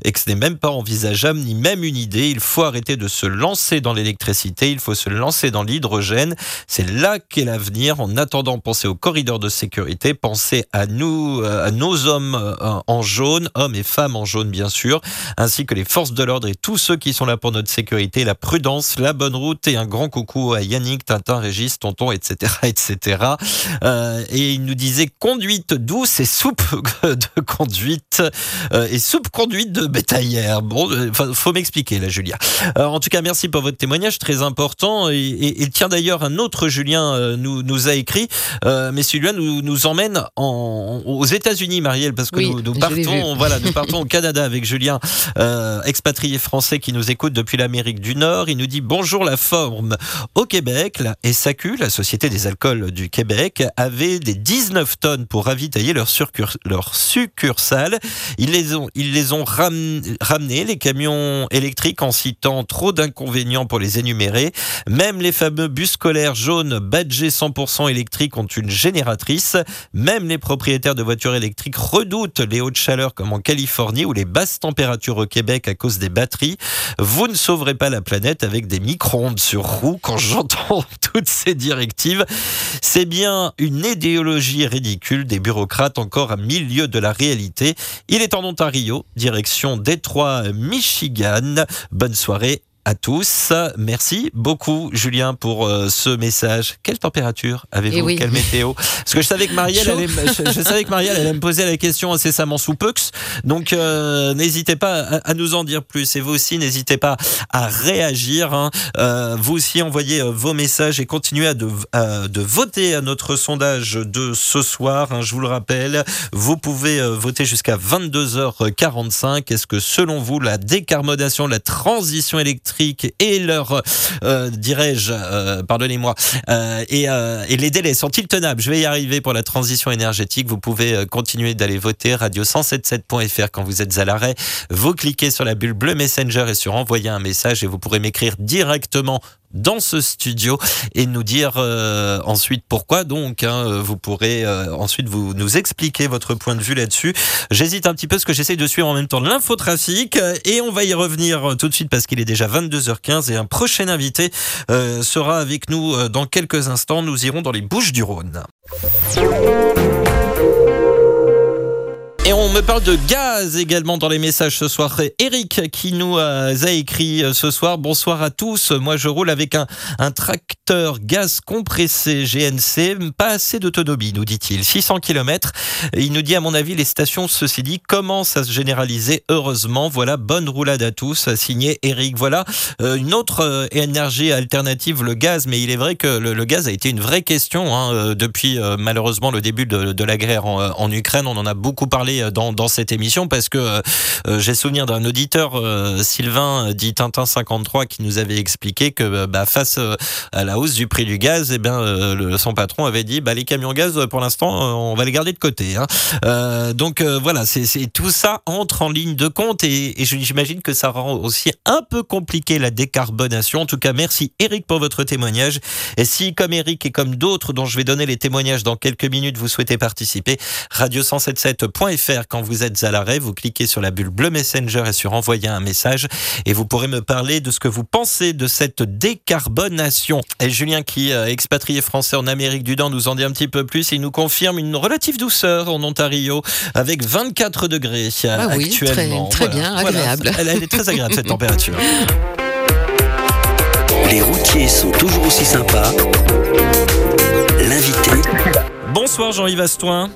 et que ce n'est même pas envisageable ni même une idée. Il faut arrêter de se lancer dans l'électricité, il faut se lancer dans l'hydrogène. C'est là qu'est l'avenir. En attendant, pensez aux corridors de sécurité, pensez à nous, euh, à nos hommes euh, en jaune, hommes et femmes en jaune bien sûr, ainsi que les forces de l'ordre et tous ceux qui sont là pour notre sécurité, la prudence, la bonne route et un grand coucou à Yannick, Tintin, Régis, Tonton, etc., etc. Euh, et il nous disait conduite douce et soupe de conduite euh, et soupe conduite de bétaillère. Bon, euh, enfin, faut m'expliquer là, Julia. Euh, en tout cas, merci pour votre témoignage très important. Et, et- et tiens d'ailleurs, un autre Julien nous, nous a écrit, mais celui-là nous, nous emmène en, aux États-Unis, Marielle, parce que Oui, nous, partons, voilà, nous partons au Canada avec Julien, expatrié français qui nous écoute depuis l'Amérique du Nord. Il nous dit bonjour la forme. Au Québec, la SAQ, la Société des alcools du Québec, avait des 19 tonnes pour ravitailler leur, leur succursale. Ils les ont, ils les ont ram- ramenés, les camions électriques, en citant trop d'inconvénients pour les énumérer. Même les fameux bus scolaires jaunes badgés 100% électriques ont une génératrice. Même les propriétaires de voitures électriques redoutent les hautes chaleurs comme en Californie ou les basses températures au Québec à cause des batteries. Vous ne sauverez pas la planète avec des micro-ondes sur roue quand j'entends toutes ces directives. C'est bien une idéologie ridicule des bureaucrates encore à milieu de la réalité. Il est en Ontario, direction Détroit, Michigan. Bonne soirée à tous. Merci beaucoup, Julien, pour euh, ce message. Quelle température avez-vous? Eh oui. Quelle météo? Parce que je savais que Marielle allait, je, je savais que Marielle allait me poser la question incessamment sous peu. Donc, euh, n'hésitez pas à, à nous en dire plus. Et vous aussi, n'hésitez pas à réagir. hein. Euh, vous aussi, envoyez euh, vos messages et continuez à de, à- de voter à notre sondage de ce soir. hein. je vous le rappelle, vous pouvez voter jusqu'à 22h45. Est-ce que, selon vous, la décarbonation, la transition électrique et leur, euh, dirais-je, euh, pardonnez-moi, euh, et, et les délais sont-ils tenables? Je vais y arriver pour la transition énergétique. Vous pouvez continuer d'aller voter radio177.fr quand vous êtes à l'arrêt. Vous cliquez sur la bulle bleue Messenger et sur envoyer un message et vous pourrez m'écrire directement dans ce studio et nous dire euh, ensuite pourquoi donc hein, vous pourrez euh, ensuite vous nous expliquer votre point de vue là-dessus. J'hésite un petit peu parce que j'essaie de suivre en même temps l'infotrafic et on va y revenir tout de suite parce qu'il est déjà 22h15 et un prochain invité euh, sera avec nous dans quelques instants. Nous irons dans les Bouches du Rhône et on me parle de gaz également dans les messages ce soir. Eric qui nous euh, a écrit euh, ce soir. Bonsoir à tous. Moi, je roule avec un, tracteur gaz compressé GNC. Pas assez d'autonomie, nous dit-il. 600 km. Il nous dit, à mon avis, les stations, ceci dit, commencent à se généraliser. Heureusement, voilà, bonne roulade à tous. Signé Eric. Voilà euh, une autre énergie alternative, le gaz. Mais il est vrai que le, gaz a été une vraie question hein, depuis malheureusement le début de, la guerre en Ukraine. On en a beaucoup parlé euh, dans, cette émission parce que euh, j'ai souvenir d'un auditeur, euh, Sylvain, euh, dit Tintin 53, qui nous avait expliqué que euh, bah, face euh, à la hausse du prix du gaz, eh bien, euh, son patron avait dit bah, les camions gaz, euh, pour l'instant, euh, on va les garder de côté. hein. Euh, donc euh, voilà, c'est tout ça entre en ligne de compte et, j'imagine que ça rend aussi un peu compliqué la décarbonation. En tout cas, merci Eric pour votre témoignage. Et si, comme Eric et comme d'autres dont je vais donner les témoignages dans quelques minutes, vous souhaitez participer, radio177.fr quand vous êtes à l'arrêt, vous cliquez sur la bulle bleue Messenger et sur envoyer un message et vous pourrez me parler de ce que vous pensez de cette décarbonation. Et Julien qui est expatrié français en Amérique du Nord nous en dit un petit peu plus et il nous confirme une relative douceur en Ontario avec 24 degrés Ah oui, actuellement. très- très bien, agréable. Elle, elle est très agréable cette température. Les routiers sont toujours aussi sympas. L'invité Bonsoir Jean-Yves Astoin.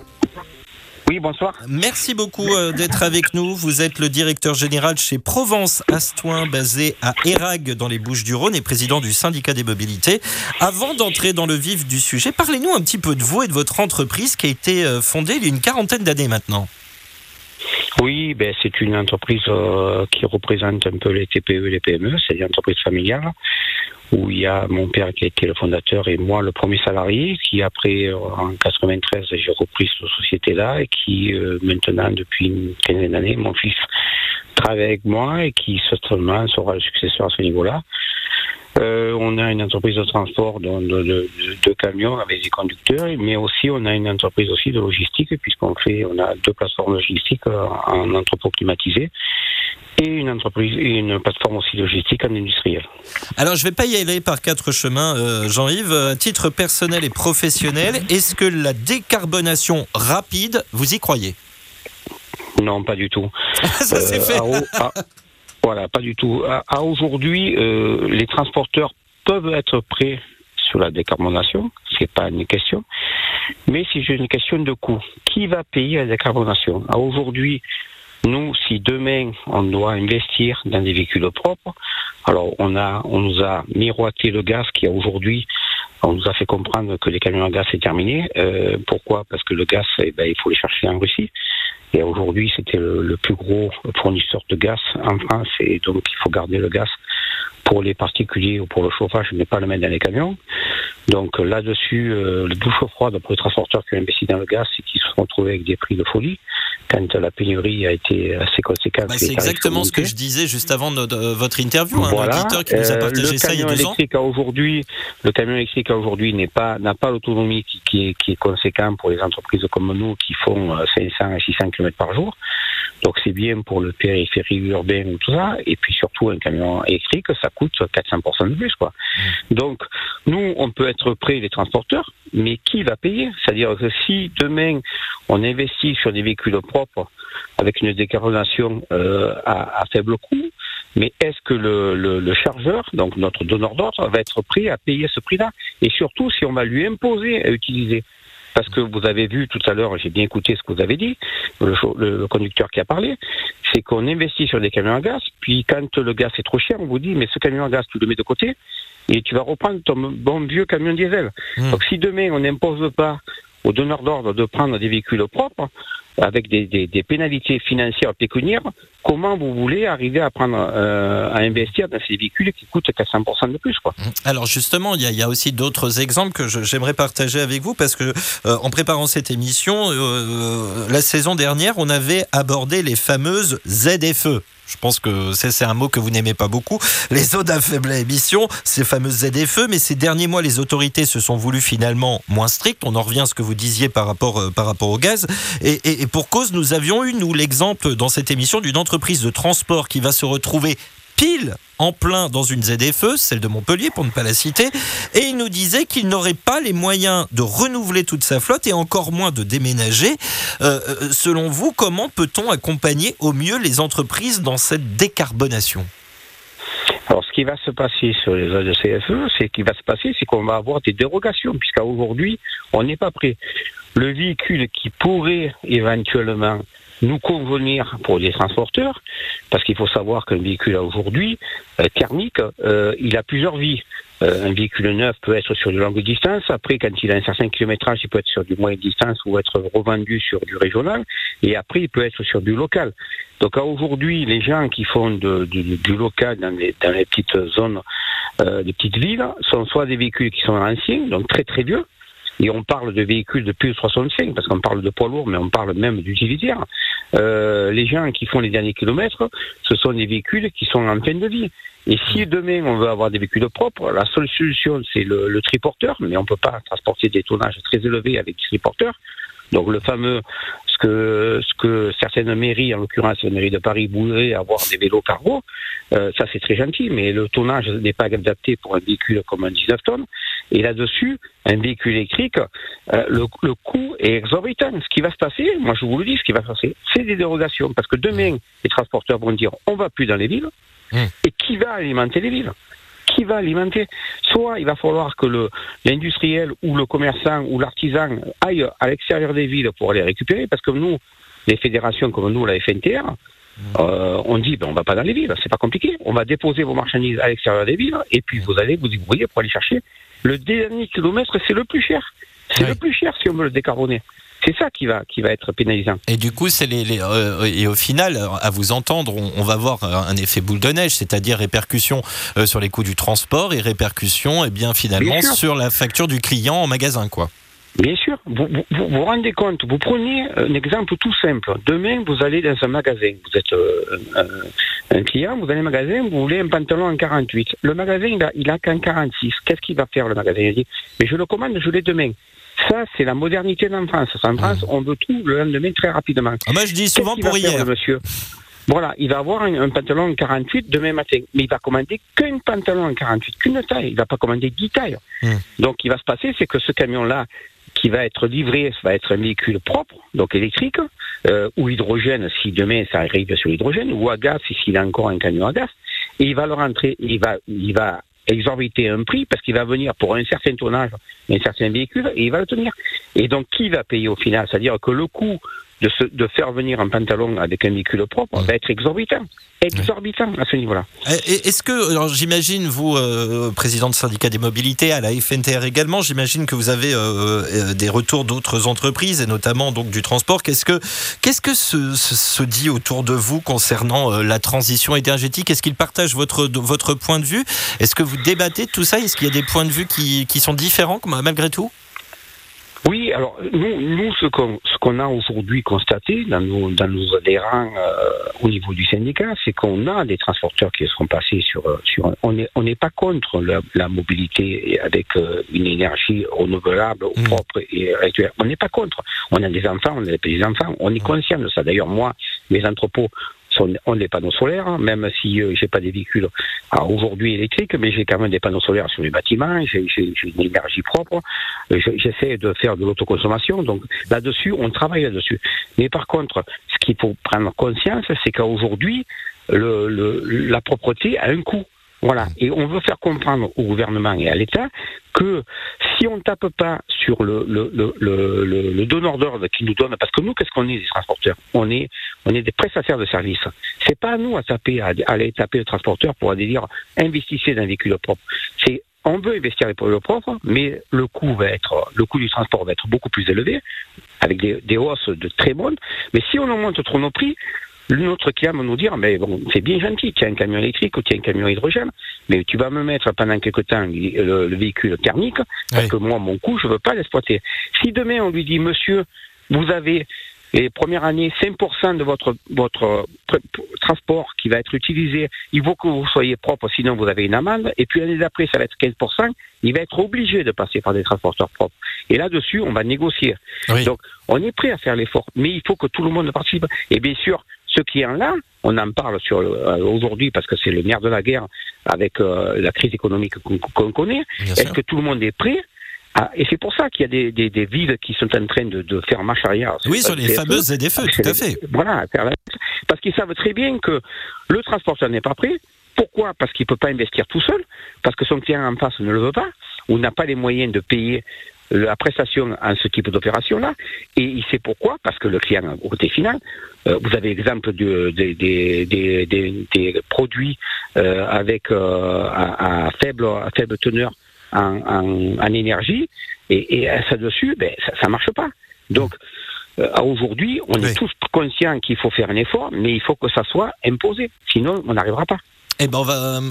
Merci beaucoup euh, d'être avec nous. Vous êtes le directeur général chez Provence Astoin, basé à Érag, dans les Bouches-du-Rhône, et président du syndicat des mobilités. Avant d'entrer dans le vif du sujet, parlez-nous un petit peu de vous et de votre entreprise qui a été euh, fondée il y a une quarantaine d'années maintenant. Oui, ben, c'est une entreprise euh, qui représente un peu les TPE et les PME. C'est une entreprise familiale où il y a mon père qui a été le fondateur et moi le premier salarié qui après euh, en 93 j'ai repris cette société-là et qui euh, maintenant depuis une quinzaine d'années mon fils travaille avec moi et qui certainement sera le successeur à ce niveau-là. Euh, on a une entreprise de transport de, de, de- de camions avec des conducteurs, mais aussi on a une entreprise aussi de logistique puisqu'on fait, on a deux plateformes logistiques euh, en entrepôt climatisé et une entreprise, une plateforme aussi logistique en industriel. Alors, je ne vais pas y aller par quatre chemins, euh, Jean-Yves. À titre personnel et professionnel, est-ce que la décarbonation rapide, vous y croyez? Non, pas du tout. Ça, c'est fait. à au- à- voilà, pas du tout. À, aujourd'hui, euh, les transporteurs peuvent être prêts sur la décarbonation, c'est pas une question. Mais si j'ai une question de coût, qui va payer la décarbonation? À aujourd'hui, nous, si demain on doit investir dans des véhicules propres, alors on a, on nous a miroité le gaz qui a aujourd'hui, on nous a fait comprendre que les camions à gaz c'est terminé. Euh, pourquoi? Parce que le gaz, eh ben, il faut les chercher en Russie. Et aujourd'hui, c'était le, le plus gros fournisseur de gaz en France, et donc il faut garder le gaz pour les particuliers ou pour le chauffage, mais pas le mettre dans les camions. Donc là-dessus, euh, le douche froide pour les transporteurs qui ont investi dans le gaz, c'est qu'ils se sont retrouvés avec des prix de folie quand la pénurie a été assez conséquente. Bah, les c'est exactement ce que je disais juste avant notre- euh, votre interview. Un Voilà. auditeur qui nous a partagé le ça il y a camion deux ans. électrique à aujourd'hui, le camion électrique aujourd'hui n'est pas n'a pas l'autonomie qui, qui est qui est conséquent pour les entreprises comme nous qui font euh, 500 à 600 km par jour. Donc c'est bien pour le périphérie urbain ou tout ça. Et puis surtout un camion électrique, ça coûte 400% de plus quoi. Donc nous on peut être prêts les transporteurs, mais qui va payer? C'est-à-dire que si demain on investit sur des véhicules propres avec une décarbonation euh, à, à faible coût, mais est-ce que le, le, le chargeur, donc notre donneur d'ordre, va être prêt à payer ce prix-là? Et surtout, si on va lui imposer à utiliser. Parce que vous avez vu tout à l'heure, j'ai bien écouté ce que vous avez dit, le, conducteur qui a parlé, c'est qu'on investit sur des camions à gaz, puis quand le gaz est trop cher, on vous dit, mais ce camion à gaz, tu le mets de côté, et tu vas reprendre ton bon vieux camion diesel. Hmm. Donc si demain, on n'impose pas aux donneurs d'ordre de prendre des véhicules propres, avec des, des, des pénalités financières pécuniaires, comment vous voulez arriver à prendre euh, à investir dans ces véhicules qui coûtent 400% de plus quoi? Alors justement, il y y a aussi d'autres exemples que j'aimerais partager avec vous parce que euh, en préparant cette émission, euh, la saison dernière, on avait abordé les fameuses ZFE. Je pense que c'est un mot que vous n'aimez pas beaucoup. Les zones à faible émission, ces fameuses ZFE, mais ces derniers mois, les autorités se sont voulues finalement moins strictes. On en revient à ce que vous disiez par rapport, euh, au gaz. Et pour cause, nous avions eu, nous, l'exemple dans cette émission d'une entreprise de transport qui va se retrouver pile en plein dans une ZFE, celle de Montpellier pour ne pas la citer, et il nous disait qu'il n'aurait pas les moyens de renouveler toute sa flotte et encore moins de déménager. Euh, euh, selon vous, comment peut-on accompagner au mieux les entreprises dans cette décarbonation? Alors, ce qui va se passer sur les zones CFE, c'est qu'il va se passer, c'est qu'on va avoir des dérogations, puisqu'à aujourd'hui, on n'est pas prêt. Le véhicule qui pourrait éventuellement nous convenir pour des transporteurs, parce qu'il faut savoir qu'un véhicule aujourd'hui, euh, thermique, euh, il a plusieurs vies. Euh, un véhicule neuf peut être sur de longues distances. Après, quand il a un certain kilométrage, il peut être sur du moyen distance ou être revendu sur du régional. Et après, il peut être sur du local. Donc aujourd'hui, les gens qui font du local dans les, dans les petites zones, euh, des petites villes, sont soit des véhicules qui sont anciens, donc très très vieux, et on parle de véhicules de plus de 65, parce qu'on parle de poids lourds, mais on parle même d'utilitaires. Euh, les gens qui font les derniers kilomètres, ce sont des véhicules qui sont en fin de vie. Et si demain on veut avoir des véhicules propres, la seule solution c'est le, le triporteur, mais on peut pas transporter des tonnages très élevés avec triporteur. Donc le fameux, que, ce que certaines mairies, en l'occurrence la mairie de Paris, voudraient avoir des vélos cargo, euh, ça c'est très gentil, mais le tonnage n'est pas adapté pour un véhicule comme un 19 tonnes. Et là-dessus, un véhicule électrique, euh, le, le coût est exorbitant. Ce qui va se passer, moi je vous le dis, ce qui va se passer, c'est des dérogations. Parce que demain, les transporteurs vont dire on va plus dans les villes. Mmh. Et qui va alimenter les villes? Qui va alimenter Soit il va falloir que le- l'industriel ou le commerçant ou l'artisan aille à l'extérieur des villes pour aller récupérer. Parce que nous, les fédérations comme nous, la FNTR, euh, on dit ben, on va pas dans les villes, c'est pas compliqué. On va déposer vos marchandises à l'extérieur des villes et puis vous allez vous débrouiller pour aller chercher. Le dernier kilomètre, c'est le plus cher. C'est Oui. le plus cher si on veut le décarboner. C'est ça qui va, qui va être pénalisant. Et du coup, c'est les, les- euh, et au final, à vous entendre, on, on va voir un effet boule de neige, c'est-à-dire répercussion euh, sur les coûts du transport et répercussion, et bien finalement Bien sur la facture du client en magasin, quoi. Bien sûr, vous vous, vous vous rendez compte, vous prenez un exemple tout simple. Demain, vous allez dans un magasin, vous êtes euh, un, un client, vous allez au magasin, vous voulez un pantalon en 48. Le magasin, il a, il a qu'en 46. Qu'est-ce qu'il va faire le magasin? Il dit, mais je le commande, je l'ai demain. Ça, c'est la modernité en France. En France, on veut tout le lendemain très rapidement. Ah, moi, je dis souvent pour faire, hier. monsieur Voilà, il va avoir un, un pantalon en 48 demain matin, mais il va commander qu'un pantalon en 48, qu'une taille. Il va pas commander 10 tailles. Hmm. Donc, il va se passer, c'est que ce camion-là, qui va être livré, ça va être un véhicule propre, donc électrique, euh, ou hydrogène si demain ça arrive sur l'hydrogène, ou à gaz si s'il a encore un camion à gaz, et il va le rentrer, il va, il va exorbiter un prix parce qu'il va venir pour un certain tonnage, un certain véhicule, et il va le tenir. Et donc, qui va payer au final? C'est-à-dire que le coût de, se, de faire venir un pantalon avec un véhicule propre va être exorbitant. Exorbitant à ce niveau-là. Est-ce que, alors j'imagine, vous, euh, président de syndicat des mobilités, à la FNTR également, j'imagine que vous avez euh, euh, des retours d'autres entreprises et notamment donc du transport. Qu'est-ce que, qu'est-ce que se, se- se dit autour de vous concernant euh, la transition énergétique? Est-ce qu'ils partagent votre, votre point de vue? Est-ce que vous débattez de tout ça? Est-ce qu'il y a des points de vue qui, qui sont différents malgré tout? Oui, alors nous, nous ce qu'on ce qu'on a aujourd'hui constaté dans nos, dans nos adhérents euh, au niveau du syndicat, c'est qu'on a des transporteurs qui sont passés sur euh, sur. On n'est on n'est pas contre la, la mobilité avec euh, une énergie renouvelable, Mm. propre et actuelle. On n'est pas contre. On a des enfants, on a des enfants. On est conscient de ça. D'ailleurs, moi, mes entrepôts sont, ont des panneaux solaires, hein, même si euh, j'ai pas des véhicules ah, aujourd'hui électriques, mais j'ai quand même des panneaux solaires sur les bâtiments. J'ai une énergie propre. Euh, je- J'essaie de faire de l'autoconsommation. Donc là-dessus, on travaille là-dessus. Mais par contre, ce qu'il faut prendre conscience, c'est qu'aujourd'hui, la propreté a un coût. Voilà. Et on veut faire comprendre au gouvernement et à l'État que si on ne tape pas sur le, le, le, le, le- donneur d'ordre qui nous donne, parce que nous, qu'est-ce qu'on est, les transporteurs? On est on est des prestataires de services. C'est pas à nous à taper, à, aller taper le transporteur pour aller dire investissez dans un véhicule propre. C'est on veut investir les produits propres, mais le coût va être, le coût du transport va être beaucoup plus élevé, avec des, des hausses de très bonnes. Mais si on augmente trop nos prix, notre client va nous dire, mais bon, c'est bien gentil, tu as un camion électrique ou tu as un camion hydrogène, mais tu vas me mettre pendant quelque temps le, le véhicule thermique, parce Oui. que moi, mon coût, je veux pas l'exploiter. Si demain on lui dit, monsieur, vous avez les premières années 5% de votre votre transport qui va être utilisé, il faut que vous soyez propre, sinon vous avez une amende. Et puis l'année d'après, ça va être 15%. Il va être obligé de passer par des transporteurs propres. Et là-dessus, on va négocier. Oui. Donc, on est prêt à faire l'effort, mais il faut que tout le monde participe. Et bien sûr, ce client-là, on en parle euh, aujourd'hui parce que c'est le nerf de la guerre avec euh, la crise économique qu'on connaît. Est-ce que tout le monde est prêt Et c'est pour ça qu'il y a des, des, des villes qui sont en train de, de faire marche arrière. Oui, sur les fameuses ZFE, tout à fait. Voilà, parce qu'ils savent très bien que le transporteur n'est pas prêt. Pourquoi? Parce qu'il ne peut pas investir tout seul, parce que son client en face ne le veut pas, ou n'a pas les moyens de payer la prestation en ce type d'opération-là. Et il sait pourquoi Parce que le client, au côté final, euh, vous avez l'exemple de- des- des produits euh, avec euh, à, à faible, à faible teneur en, en- en énergie, et, et à ça dessus, ben, ça ne marche pas. Donc, euh, aujourd'hui, on Oui. est tous conscients qu'il faut faire un effort, mais il faut que ça soit imposé. Sinon, on n'arrivera pas. Eh ben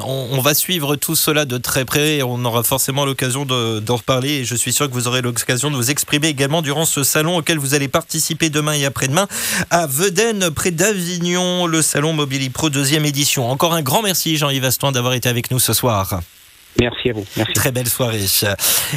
on va, suivre tout cela de très près et on aura forcément l'occasion de- d'en reparler et je suis sûr que vous aurez l'occasion de vous exprimer également durant ce salon auquel vous allez participer demain et après-demain à Vedène, près d'Avignon, le salon Mobili Pro deuxième édition. Encore un grand merci Jean-Yves Aston d'avoir été avec nous ce soir. Merci à vous. Merci. Très belle soirée.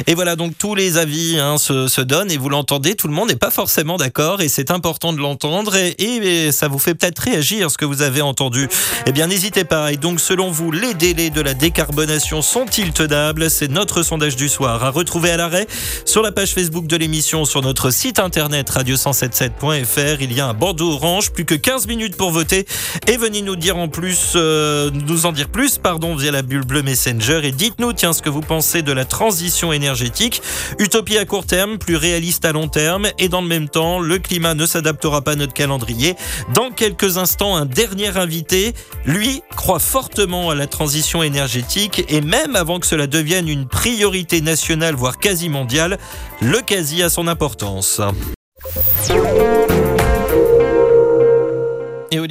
Et voilà, donc tous les avis hein, se, se donnent et vous l'entendez, tout le monde n'est pas forcément d'accord et c'est important de l'entendre et, ça vous fait peut-être réagir ce que vous avez entendu. Eh bien, n'hésitez pas. Et donc, selon vous, les délais de la décarbonation sont-ils tenables C'est notre sondage du soir à retrouver à l'arrêt sur la page Facebook de l'émission, sur notre site internet radio177.fr. Il y a un bandeau orange, plus que 15 minutes pour voter et venez nous dire en plus, euh, nous en dire plus, pardon, via la bulle bleue Messenger et dites-nous, tiens, ce que vous pensez de la transition énergétique. Utopie à court terme, plus réaliste à long terme et dans le même temps, le climat ne s'adaptera pas à notre calendrier. Dans quelques instants, un dernier invité, lui, croit fortement à la transition énergétique et même avant que cela devienne une priorité nationale, voire quasi mondiale, le quasi a son importance.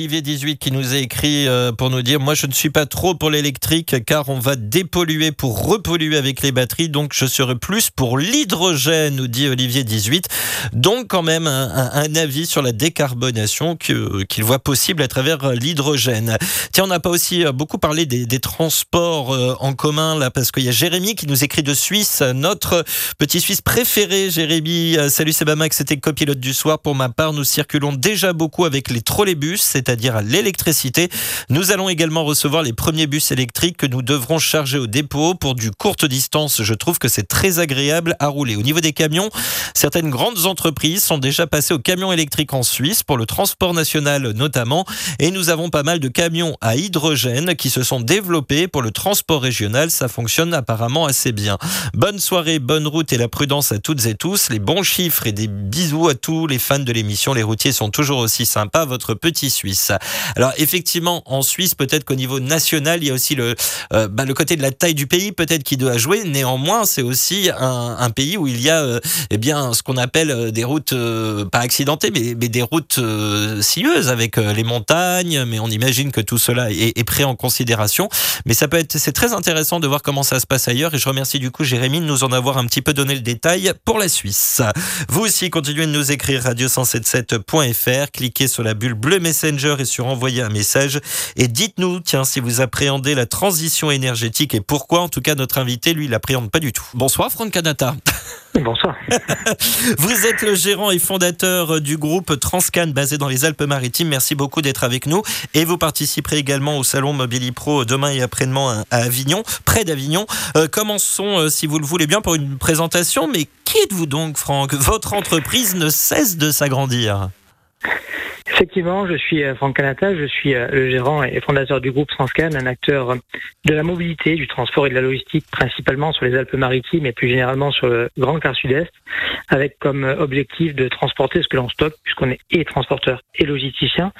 Olivier 18 qui nous a écrit euh, pour nous dire Moi, je ne suis pas trop pour l'électrique car on va dépolluer pour repolluer avec les batteries. Donc, je serai plus pour l'hydrogène, nous dit Olivier 18. Donc, quand même, un, avis sur la décarbonation qu'il voit possible à travers l'hydrogène. Tiens, on n'a pas aussi euh, beaucoup parlé des, transports euh, en commun là parce qu'il y a Jérémy qui nous écrit de Suisse, notre petit Suisse préféré. Jérémy, salut, c'est Bamax, c'était copilote du soir. Pour ma part, nous circulons déjà beaucoup avec les trolleybus c'est-à-dire à l'électricité. Nous allons également recevoir les premiers bus électriques que nous devrons charger au dépôt pour du courte distance. Je trouve que c'est très agréable à rouler. Au niveau des camions, certaines grandes entreprises sont déjà passées aux camions électriques en Suisse pour le transport national notamment. Et nous avons pas mal de camions à hydrogène qui se sont développés pour le transport régional. Ça fonctionne apparemment assez bien. Bonne soirée, bonne route et la prudence à toutes et tous. Les bons chiffres et des bisous à tous les fans de l'émission. Les routiers sont toujours aussi sympas. Votre petit Suisse. Alors effectivement, en Suisse, peut-être qu'au niveau national, il y a aussi le, euh, bah, le côté de la taille du pays, peut-être qui doit jouer. Néanmoins, c'est aussi un, pays où il y a euh, eh bien ce qu'on appelle euh, des routes euh, pas accidentées, mais, des routes sinueuses avec les montagnes. Mais on imagine que tout cela est, est pris en considération. Mais ça peut être, c'est très intéressant de voir comment ça se passe ailleurs. Et je remercie du coup Jérémy de nous en avoir un petit peu donné le détail pour la Suisse. Vous aussi, continuez de nous écrire radio177.fr. Cliquez sur la bulle bleue Messenger et sur envoyer un message. Et dites-nous, tiens, si vous appréhendez la transition énergétique et pourquoi. En tout cas, notre invité, lui, l'appréhende pas du tout. Bonsoir, Franck Canata. Bonsoir. Vous êtes le gérant et fondateur du groupe Transcan basé dans les Alpes-Maritimes. Merci beaucoup d'être avec nous. Et vous participerez également au salon Mobili Pro demain et après-demain à Avignon, près d'Avignon. Euh, commençons, euh, si vous le voulez bien, pour une présentation. Mais qui êtes-vous donc, Franck? Votre entreprise ne cesse de s'agrandir. Effectivement, je suis euh, Franck Canata, je suis euh, le gérant et fondateur du groupe Transcan, un acteur de la mobilité, du transport et de la logistique, principalement sur les Alpes-Maritimes et plus généralement sur le Grand Quart Sud-Est, avec comme objectif de transporter ce que l'on stocke, puisqu'on est et transporteur et logisticien,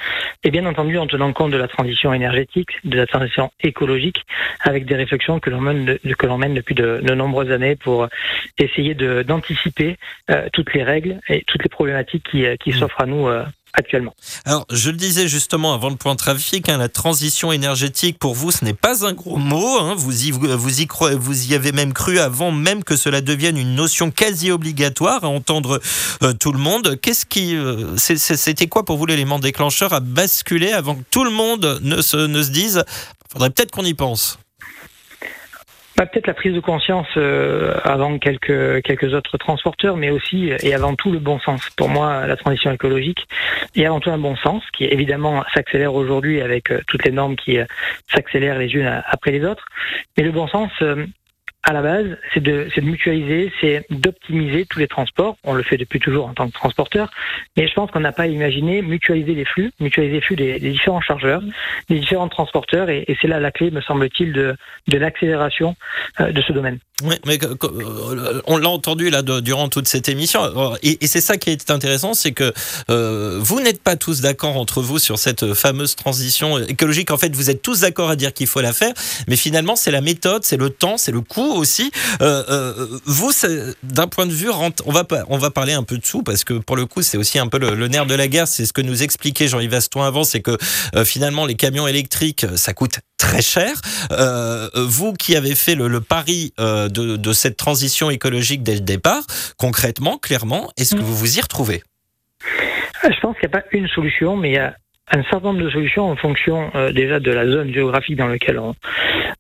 et bien entendu en tenant compte de la transition énergétique, de la transition écologique, avec des réflexions que l'on mène, que l'on mène depuis de, nombreuses années pour essayer d'anticiper euh, toutes les règles et toutes les problématiques qui, qui mmh. s'offrent à nous actuellement. Alors, je le disais justement avant le point trafic, hein, la transition énergétique pour vous, ce n'est pas un gros mot. Hein, vous, y, vous, y croyez, vous y avez même cru avant même que cela devienne une notion quasi obligatoire à entendre euh, tout le monde. Qu'est-ce qui, euh, c'était quoi pour vous l'élément déclencheur à basculer avant que tout le monde ne se, ne se dise, faudrait peut-être qu'on y pense? Peut-être la prise de conscience euh, avant quelques quelques autres transporteurs, mais aussi et avant tout le bon sens. Pour moi, la transition écologique est avant tout un bon sens qui évidemment s'accélère aujourd'hui avec euh, toutes les normes qui euh, s'accélèrent les unes après les autres. Mais le bon sens, à la base, c'est de, mutualiser, c'est d'optimiser tous les transports. On le fait depuis toujours en tant que transporteur, mais je pense qu'on n'a pas imaginé mutualiser les flux, mutualiser les flux des, différents chargeurs, des différents transporteurs, et, c'est là la clé, me semble-t-il, de, l'accélération euh, de ce domaine. Oui, mais euh, on l'a entendu là durant toute cette émission, et, et c'est ça qui est intéressant, c'est que euh, vous n'êtes pas tous d'accord entre vous sur cette fameuse transition écologique. En fait, vous êtes tous d'accord à dire qu'il faut la faire, mais finalement, c'est la méthode, c'est le temps, c'est le coût aussi. Euh, euh, vous, d'un point de vue, on va, on va parler un peu de sous parce que pour le coup, c'est aussi un peu le, nerf de la guerre. C'est ce que nous expliquait Jean-Yves Aston avant, c'est que euh, finalement, les camions électriques, ça coûte très cher. vous qui avez fait le, pari de, de, cette transition écologique dès le départ, concrètement, clairement, est-ce que vous vous y retrouvez? Je pense qu'il n'y a pas une solution, mais il y a un certain nombre de solutions en fonction euh, déjà de la zone géographique dans laquelle on,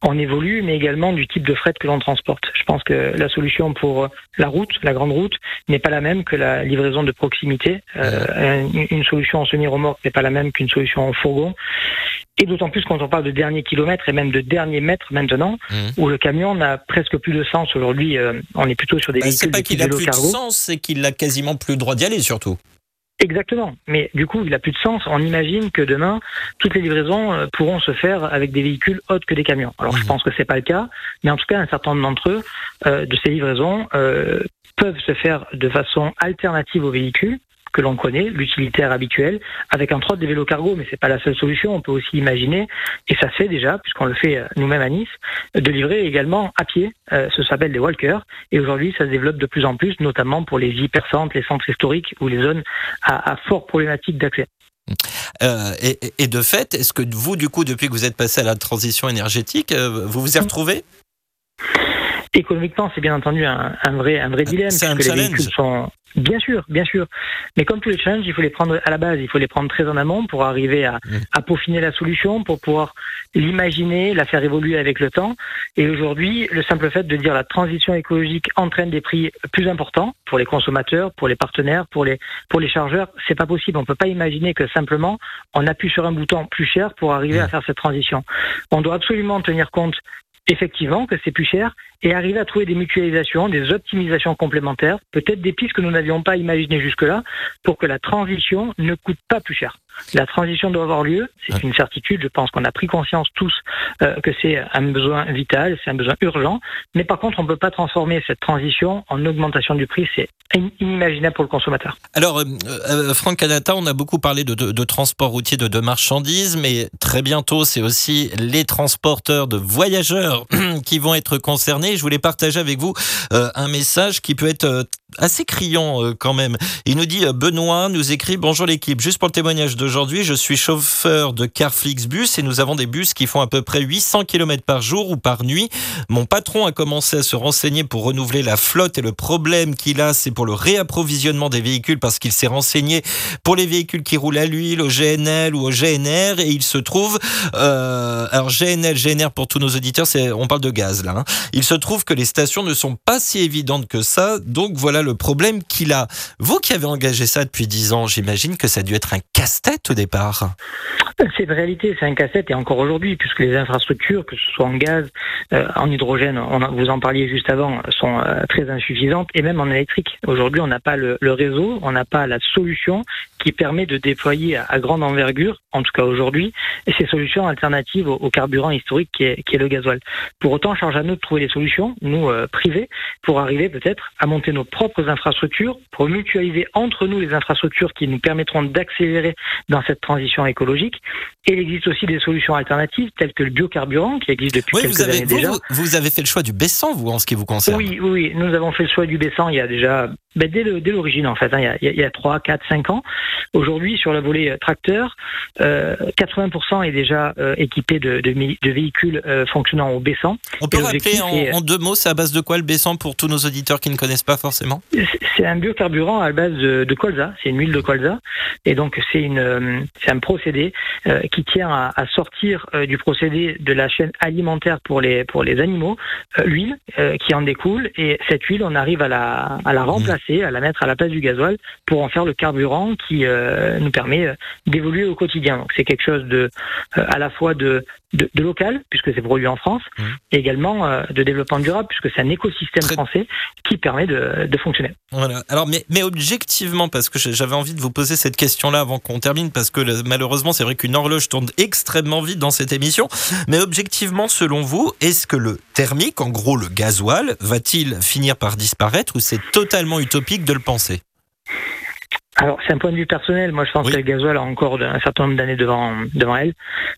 on évolue, mais également du type de fret que l'on transporte. Je pense que la solution pour la route, la grande route, n'est pas la même que la livraison de proximité. Euh, une, solution en semi-remorque n'est pas la même qu'une solution en fourgon. Et d'autant plus quand on parle de dernier kilomètre et même de dernier mètre maintenant, mmh. où le camion n'a presque plus de sens. Aujourd'hui, euh, on est plutôt sur des bah, véhicules C'est pas qu'il a plus de sens, c'est qu'il a quasiment plus le droit d'y aller surtout. Exactement. Mais du coup, il n'a plus de sens. On imagine que demain, toutes les livraisons euh, pourront se faire avec des véhicules autres que des camions. Alors, je mmh. pense que c'est pas le cas, mais en tout cas, un certain nombre d'entre eux, euh, de ces livraisons, euh, peuvent se faire de façon alternative aux véhicules que l'on connaît, l'utilitaire habituel, avec un trot des vélos cargo, mais c'est pas la seule solution. On peut aussi imaginer, et ça se fait déjà, puisqu'on le fait euh, nous-mêmes à Nice, de livrer également à pied. Euh, ce s'appelle des walkers, et aujourd'hui ça se développe de plus en plus, notamment pour les hypercentres, les centres historiques ou les zones à, à fort problématique d'accès. Euh, et, et, de fait, est-ce que vous, du coup, depuis que vous êtes passé à la transition énergétique, euh, vous vous y retrouvez? Économiquement, c'est bien entendu un, un, vrai, un vrai dilemme. C'est un challenge. Les véhicules sont, Bien sûr, bien sûr. Mais comme tous les challenges, il faut les prendre à la base, il faut les prendre très en amont pour arriver à, mmh. à peaufiner la solution, pour pouvoir l'imaginer, la faire évoluer avec le temps. Et aujourd'hui, le simple fait de dire la transition écologique entraîne des prix plus importants pour les consommateurs, pour les partenaires, pour les, pour les chargeurs, c'est pas possible. On peut pas imaginer que simplement on appuie sur un bouton plus cher pour arriver à mmh. faire cette transition. On doit absolument tenir compte effectivement que c'est plus cher et arriver à trouver des mutualisations, des optimisations complémentaires, peut-être des pistes que nous n'avions pas imaginées jusque-là, pour que la transition ne coûte pas plus cher. La transition doit avoir lieu, c'est une certitude, je pense qu'on a pris conscience tous euh, que c'est un besoin vital, c'est un besoin urgent, mais par contre on ne peut pas transformer cette transition en augmentation du prix, c'est inimaginable pour le consommateur. Alors, euh, euh, Franck Canata, on a beaucoup parlé de, de, de transport routier de, de, marchandises, mais très bientôt, c'est aussi les transporteurs de voyageurs qui vont être concernés. Je voulais partager avec vous un message qui peut être assez criant quand même. Il nous dit Benoît nous écrit Bonjour l'équipe, juste pour le témoignage d'aujourd'hui, je suis chauffeur de Carflix Bus et nous avons des bus qui font à peu près 800 km par jour ou par nuit. Mon patron a commencé à se renseigner pour renouveler la flotte et le problème qu'il a, c'est pour le réapprovisionnement des véhicules parce qu'il s'est renseigné pour les véhicules qui roulent à l'huile, au GNL ou au GNR et il se trouve, euh, alors GNL, GNR pour tous nos auditeurs, on parle de gaz là. Hein. Il se trouve que les stations ne sont pas si évidentes que ça, donc voilà le problème qu'il a. Vous qui avez engagé ça depuis 10 ans, j'imagine que ça a dû être un casse-tête au départ. C'est de réalité, c'est un casse-tête et encore aujourd'hui, puisque les infrastructures, que ce soit en gaz, euh, en hydrogène, vous en parliez juste avant, sont euh, très insuffisantes et même en électrique. Aujourd'hui, on n'a pas le, réseau, on n'a pas la solution qui permet de déployer à, grande envergure, en tout cas aujourd'hui, ces solutions alternatives au, carburant historique qui est, qui est, le gasoil. Pour autant, charge à nous de trouver des solutions, nous euh, privés, pour arriver peut-être à monter nos propres infrastructures, pour mutualiser entre nous les infrastructures qui nous permettront d'accélérer dans cette transition écologique. Et il existe aussi des solutions alternatives telles que le biocarburant qui existe depuis oui, quelques vous avez, années vous, déjà. Vous, vous, avez fait le choix du baissant, vous, en ce qui vous concerne Oui, oui, nous avons fait le choix du baissant il y a déjà ben, dès l'origine en fait, hein, il, y a, il y a 3, 4, 5 ans. Aujourd'hui, sur la volée tracteur, euh, 80% est déjà euh, équipé de, de, de véhicules euh, fonctionnant au baissant. On peut rappeler en, en, deux mots, c'est à base de quoi le baissant pour tous nos auditeurs qui ne connaissent pas forcément? C'est un biocarburant à base de, de colza, c'est une huile de colza, et donc c'est une c'est un procédé euh, qui tient à, à sortir euh, du procédé de la chaîne alimentaire pour les pour les animaux euh, l'huile qui en découle, et cette huile on arrive à la à la remplacer, à la mettre à la place du gasoil pour en faire le carburant qui euh, nous permet d'évoluer au quotidien. Donc c'est quelque chose de euh, à la fois de, de, de local puisque c'est produit en France, mmh. et également euh, de développement durable puisque c'est un écosystème Très... français qui permet de, de, fonctionner. Voilà. Alors mais, mais objectivement parce que j'avais envie de vous poser cette question-là avant qu'on termine parce que malheureusement c'est vrai qu'une horloge tourne extrêmement vite dans cette émission. Mais objectivement selon vous, est-ce que le thermique, en gros le gasoil, va-t-il finir par disparaître ou c'est totalement utopique de le penser alors, c'est un point de vue personnel. Moi, je pense oui. que le gasoil a encore un certain nombre d'années devant, devant elle.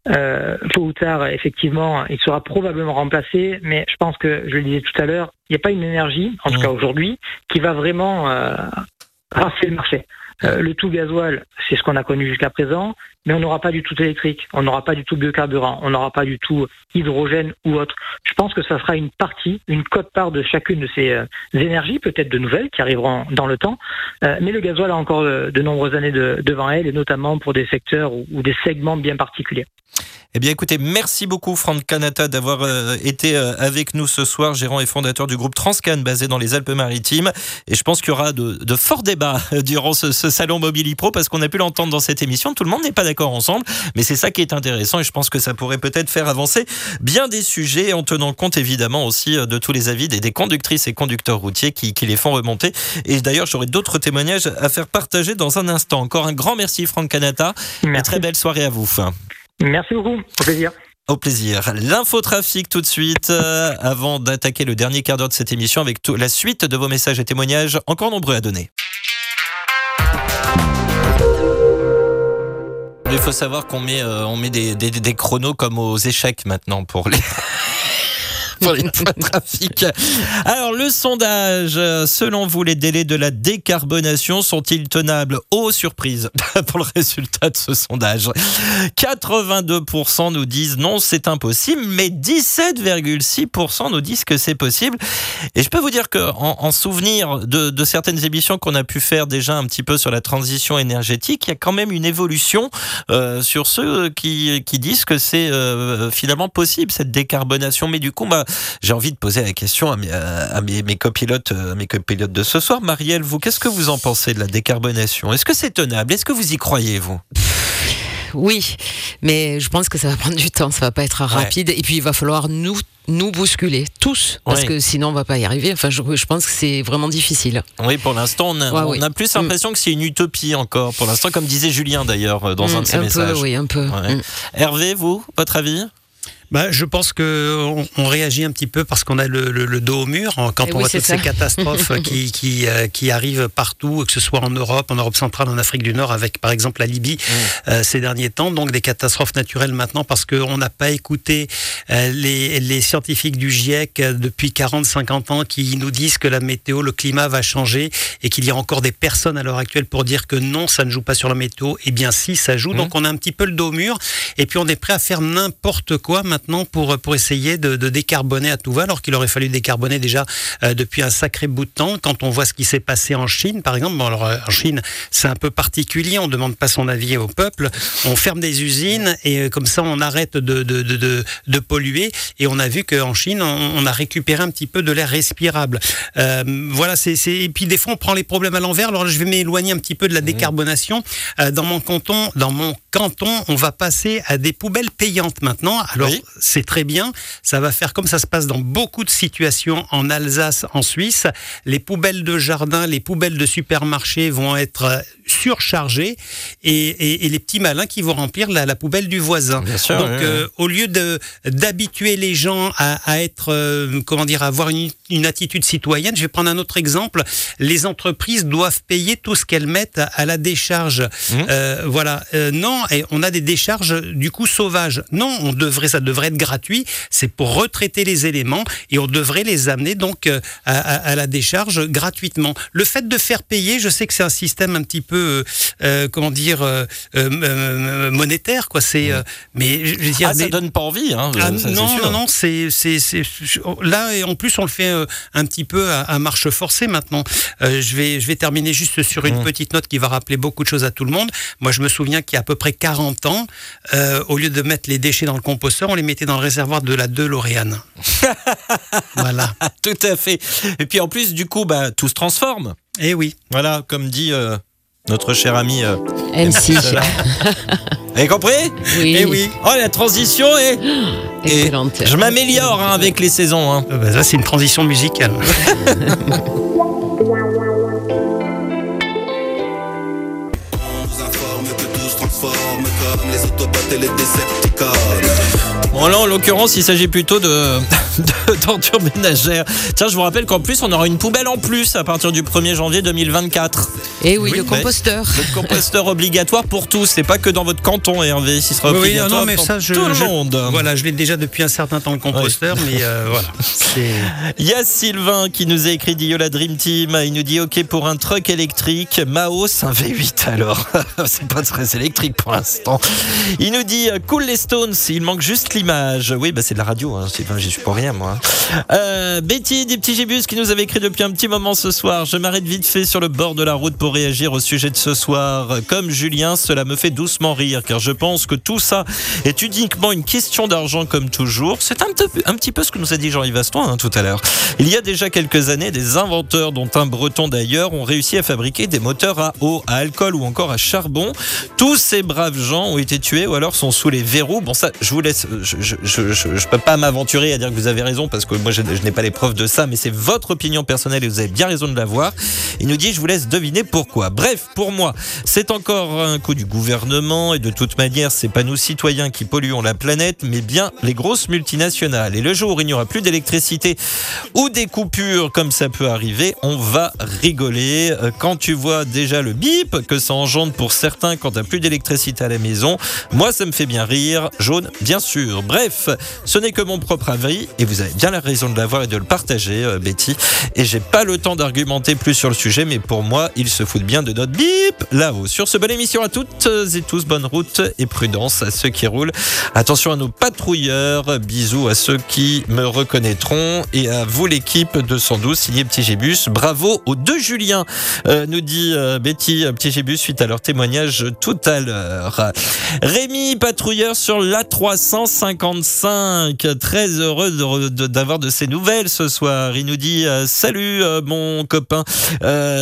Euh, tôt ou tard, effectivement, il sera probablement remplacé, mais je pense que, je le disais tout à l'heure, il n'y a pas une énergie, en tout mmh. cas aujourd'hui, qui va vraiment euh, rafler le marché. Euh, le tout gasoil, c'est ce qu'on a connu jusqu'à présent, mais on n'aura pas du tout électrique, on n'aura pas du tout biocarburant, on n'aura pas du tout hydrogène ou autre. Je pense que ça sera une partie, une cote-part de chacune de ces euh, énergies, peut-être de nouvelles, qui arriveront dans le temps. Euh, mais le gasoil a encore de, nombreuses années de, devant elle, et notamment pour des secteurs ou, des segments bien particuliers. Eh bien, écoutez, merci beaucoup, Franck Canata, d'avoir euh, été euh, avec nous ce soir, gérant et fondateur du groupe Transcan, basé dans les Alpes-Maritimes. Et je pense qu'il y aura de, de, forts débats durant ce, ce salon Mobili Pro, parce qu'on a pu l'entendre dans cette émission. Tout le monde n'est pas d'accord ensemble, mais c'est ça qui est intéressant, et je pense que ça pourrait peut-être faire avancer bien des sujets, en tenant compte évidemment aussi euh, de tous les avis des, des conductrices et conducteurs routiers qui, qui les font remonter. Et d'ailleurs, j'aurai d'autres témoignages à faire partager dans un instant. Encore un grand merci, Franck Canata, merci. et très belle soirée à vous. Merci beaucoup, au plaisir. Au plaisir. L'infotrafic tout de suite, euh, avant d'attaquer le dernier quart d'heure de cette émission avec tout, la suite de vos messages et témoignages encore nombreux à donner. Il faut savoir qu'on met, euh, on met des, chronos comme aux échecs maintenant pour les... Alors, le sondage, selon vous, les délais de la décarbonation sont-ils tenables? Oh, surprise pour le résultat de ce sondage. 82% nous disent non, c'est impossible, mais 17,6% nous disent que c'est possible. Et je peux vous dire que en, en souvenir de, certaines émissions qu'on a pu faire déjà un petit peu sur la transition énergétique, il y a quand même une évolution euh, sur ceux qui, qui disent que c'est euh, finalement possible cette décarbonation. Mais du coup, bah, j'ai envie de poser la question à mes, à mes, mes, copilotes, à mes copilotes de ce soir. Marielle, vous, qu'est-ce que vous en pensez de la décarbonation? Est-ce que c'est tenable? Est-ce que vous y croyez, vous? Oui, mais je pense que ça va prendre du temps, ça va pas être rapide. Ouais. Et puis il va falloir nous nous bousculer tous parce que sinon on va pas y arriver. Enfin, je, je pense que c'est vraiment difficile. Oui, pour l'instant, on, a, ouais, on oui. a plus l'impression mm. que c'est une utopie encore. Pour l'instant, comme disait Julien d'ailleurs dans mm, un de ses un messages. Peu, oui, un peu. Mm. Hervé, vous, votre avis? Bah, je pense qu'on on réagit un petit peu parce qu'on a le, le, le, dos au mur quand Et on oui, voit toutes ça. ces catastrophes qui, qui, euh, qui, arrivent partout, que ce soit en Europe, en Europe centrale, en Afrique du Nord, avec par exemple la Libye mmh. euh, ces derniers temps. Donc des catastrophes naturelles maintenant parce qu'on n'a pas écouté euh, les, les, scientifiques du GIEC depuis 40-50 ans qui nous disent que la météo, le climat va changer et qu'il y a encore des personnes à l'heure actuelle pour dire que non, ça ne joue pas sur la météo. Eh bien si, ça joue. Mmh. Donc on a un petit peu le dos au mur et puis on est prêt à faire n'importe quoi maintenant pour, pour essayer de, décarboner à tout va, alors qu'il aurait fallu décarboner déjà euh, depuis un sacré bout de temps. Quand on voit ce qui s'est passé en Chine, par exemple, bon, alors, en Chine, c'est un peu particulier, on ne demande pas son avis au peuple, on ferme des usines et comme ça on arrête de, de, de, de polluer. Et on a vu qu'en Chine, on, a récupéré un petit peu de l'air respirable. voilà, c'est et puis des fois on prend les problèmes à l'envers. Alors je vais m'éloigner un petit peu de la décarbonation. dans mon canton, dans mon canton, on va passer à des poubelles payantes maintenant. Alors, c'est très bien. Ça va faire comme ça se passe dans beaucoup de situations en Alsace, en Suisse. Les poubelles de jardin, les poubelles de supermarché vont être surchargées et, les petits malins qui vont remplir la, poubelle du voisin. Donc, euh, au lieu de d'habituer les gens à, être, euh, comment dire, à avoir une, attitude citoyenne, je vais prendre un autre exemple. Les entreprises doivent payer tout ce qu'elles mettent à, la décharge. Mmh. Euh, voilà. non, et on a des décharges du coup sauvages. Non, on devrait, ça devrait être gratuit. C'est pour retraiter les éléments et on devrait les amener donc à, la décharge gratuitement. Le fait de faire payer, je sais que c'est un système un petit peu euh, euh, comment dire, euh, monétaire, quoi. C'est, mais je veux dire, ah, ça donne pas envie, hein, ah, non, non, non, c'est, c'est, là et en plus on le fait un petit peu à, marche forcée maintenant. je vais, je vais terminer juste sur une mmh. petite note qui va rappeler beaucoup de choses à tout le monde. Moi, je me souviens qu'il y a à peu près 40 ans, au lieu de mettre les déchets dans le composteur, on les mettait dans le réservoir de la DeLorean. voilà. Tout à fait. Et puis en plus, du coup, bah, tout se transforme. Et eh oui. Voilà, comme dit notre cher ami euh, MC. Vous avez compris Oui. Eh oui. Oh, la transition est. Excellente. je m'améliore hein, avec les saisons. Hein. Euh, bah, ça, c'est une transition musicale. les Autobots et les Bon là en l'occurrence il s'agit plutôt de, torture ménagère. Tiens je vous rappelle qu'en plus on aura une poubelle en plus à partir du 1er janvier 2024. Et oui, le composteur. Le composteur obligatoire pour tous, c'est pas que dans votre canton Hervé, s'il sera obligatoire oui, non, mais ça, je, tout le monde. Voilà, je l'ai déjà depuis un certain temps le composteur, mais euh, voilà. Il y a Sylvain qui nous a écrit la Dream Team, il nous dit ok pour un truck électrique, Maos un V8 alors. c'est pas très électrique pour l'instant. Il nous dit cool les Stones, il manque juste l'image. Oui, bah c'est de la radio, hein. j'y suis pour rien moi. Euh, Betty des petits gibus qui nous avait écrit depuis un petit moment ce soir. Je m'arrête vite fait sur le bord de la route pour réagir au sujet de ce soir. Comme Julien, cela me fait doucement rire car je pense que tout ça est uniquement une question d'argent comme toujours. C'est un, petit peu ce que nous a dit Jean-Yves Aston hein, tout à l'heure. Il y a déjà quelques années, des inventeurs, dont un breton d'ailleurs, ont réussi à fabriquer des moteurs à eau, à alcool ou encore à charbon. Tous ces braves gens ont été tués ou alors sont sous les verrous. Bon ça, je vous laisse, je, je, peux pas m'aventurer à dire que vous avez raison parce que moi je, n'ai pas les preuves de ça, mais c'est votre opinion personnelle et vous avez bien raison de l'avoir. Il nous dit, je vous laisse deviner pourquoi. Bref, pour moi, c'est encore un coup du gouvernement et de toute manière, c'est pas nous citoyens qui polluons la planète, mais bien les grosses multinationales. Et le jour où il n'y aura plus d'électricité ou des coupures comme ça peut arriver, on va rigoler. Euh, quand tu vois déjà le bip que ça engendre pour certains quand t'as plus d'électricité à la maison, moi ça me fait bien rire. Jaune, bien sûr. Bref, ce n'est que mon propre avis et vous avez bien la raison de l'avoir et de le partager, euh, Betty. Et j'ai pas le temps d'argumenter plus sur le sujet, mais pour moi, il se foutent bien de notre bip là-haut. Sur ce, bonne émission à toutes et tous, bonne route et prudence à ceux qui roulent. Attention à nos patrouilleurs, bisous à ceux qui me reconnaîtront et à vous l'équipe de 112 signé Petit Gébus. Bravo aux deux Julien, euh, nous dit euh, Betty Petit Gébus suite à leur témoignage tout à l'heure. Rémi, patrouilleur sur la 355, très heureux d'avoir de, ces nouvelles ce soir. Il nous dit euh, salut mon copain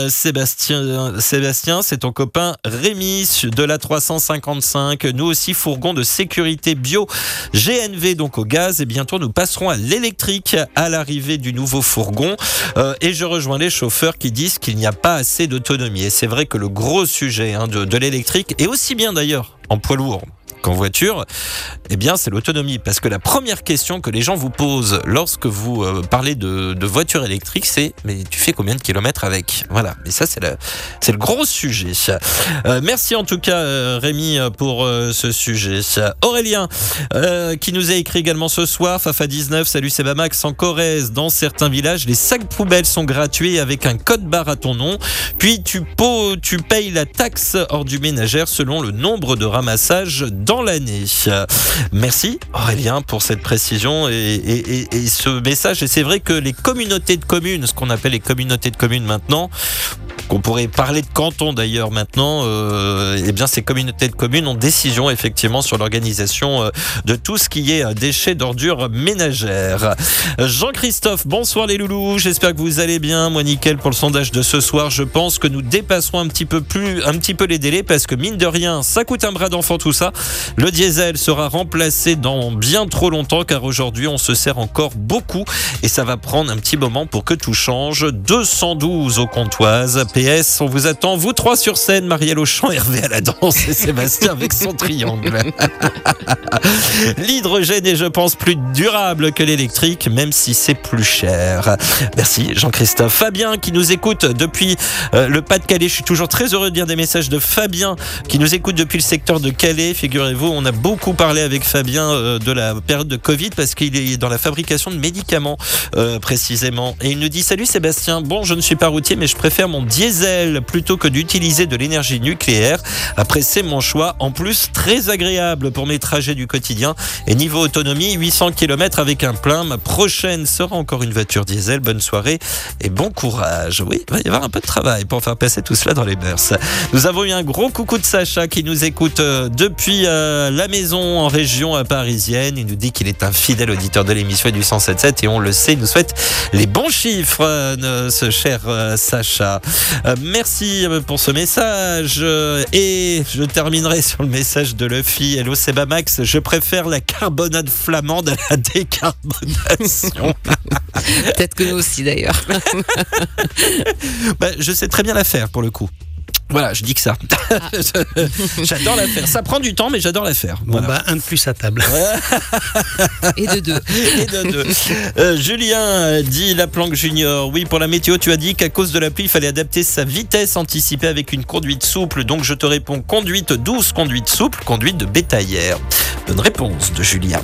Sébastien, Sébastien, c'est ton copain Rémi de la 355. Nous aussi, fourgon de sécurité bio GNV, donc au gaz. Et bientôt, nous passerons à l'électrique à l'arrivée du nouveau fourgon. Euh, et je rejoins les chauffeurs qui disent qu'il n'y a pas assez d'autonomie. Et c'est vrai que le gros sujet hein, de, de l'électrique, et aussi bien d'ailleurs en poids lourd, qu'en voiture, eh bien, c'est l'autonomie. Parce que la première question que les gens vous posent lorsque vous euh, parlez de, voiture électrique, c'est mais tu fais combien de kilomètres avec? Voilà. Mais ça, c'est le, gros sujet. Euh, merci en tout cas, euh, Rémi, pour ce sujet. Aurélien, qui nous a écrit également ce soir, Fafa 19, salut Sebamax, en Corrèze, dans certains villages, les sacs poubelles sont gratuits avec un code barre à ton nom. Puis tu, tu payes la taxe hors du ménagère selon le nombre de ramassages dans l'année. Merci Aurélien pour cette précision et, et ce message. Et c'est vrai que les communautés de communes, ce qu'on appelle les communautés de communes maintenant, qu'on pourrait parler de canton d'ailleurs maintenant, euh, eh bien ces communautés de communes ont décision effectivement sur l'organisation euh, de tout ce qui est euh, déchets d'ordures ménagères. Jean-Christophe, bonsoir les loulous, j'espère que vous allez bien. Moi nickel pour le sondage de ce soir. Je pense que nous dépasserons un petit peu plus, un petit peu les délais parce que mine de rien, ça coûte un bras d'enfant tout ça. Le diesel sera remplacé dans bien trop longtemps car aujourd'hui on se sert encore beaucoup et ça va prendre un petit moment pour que tout change. 212 aux comptoises. PS, on vous attend, vous trois sur scène, Marielle Auchan, Hervé à la danse et Sébastien avec son triangle. L'hydrogène est, je pense, plus durable que l'électrique, même si c'est plus cher. Merci Jean-Christophe. Fabien qui nous écoute depuis euh, le Pas-de-Calais. Je suis toujours très heureux de lire des messages de Fabien qui nous écoute depuis le secteur de Calais. Figurez-vous, on a beaucoup parlé avec Fabien euh, de la période de Covid parce qu'il est dans la fabrication de médicaments euh, précisément. Et il nous dit Salut Sébastien, bon, je ne suis pas routier, mais je préfère mon diesel plutôt que d'utiliser de l'énergie nucléaire. Après, c'est mon choix. En plus, très agréable pour mes trajets du quotidien. Et niveau autonomie, 800 km avec un plein. Ma prochaine sera encore une voiture diesel. Bonne soirée et bon courage. Oui, il va y avoir un peu de travail pour faire passer tout cela dans les mœurs. Nous avons eu un gros coucou de Sacha qui nous écoute euh, depuis la maison en région euh, parisienne. Il nous dit qu'il est un fidèle auditeur de l'émission du 107.7 et on le sait, il nous souhaite les bons chiffres, ce cher Sacha. Euh, merci euh, pour ce message. Euh, et je terminerai sur le message de Luffy. Hello Max, je préfère la carbonade flamande à la décarbonation. Peut-être que nous aussi d'ailleurs. Bah, je sais très bien la faire pour le coup. Voilà, je dis que ça. Ah. j'adore la faire. Ça prend du temps, mais j'adore la faire. Bon, bah, un de plus à table. Et de deux. Et de deux. Euh, Julien dit la planque junior. Oui, pour la météo, tu as dit qu'à cause de la pluie, il fallait adapter sa vitesse anticipée avec une conduite souple. Donc, je te réponds conduite douce, conduite souple, conduite de bétaillère. Bonne réponse de Julien.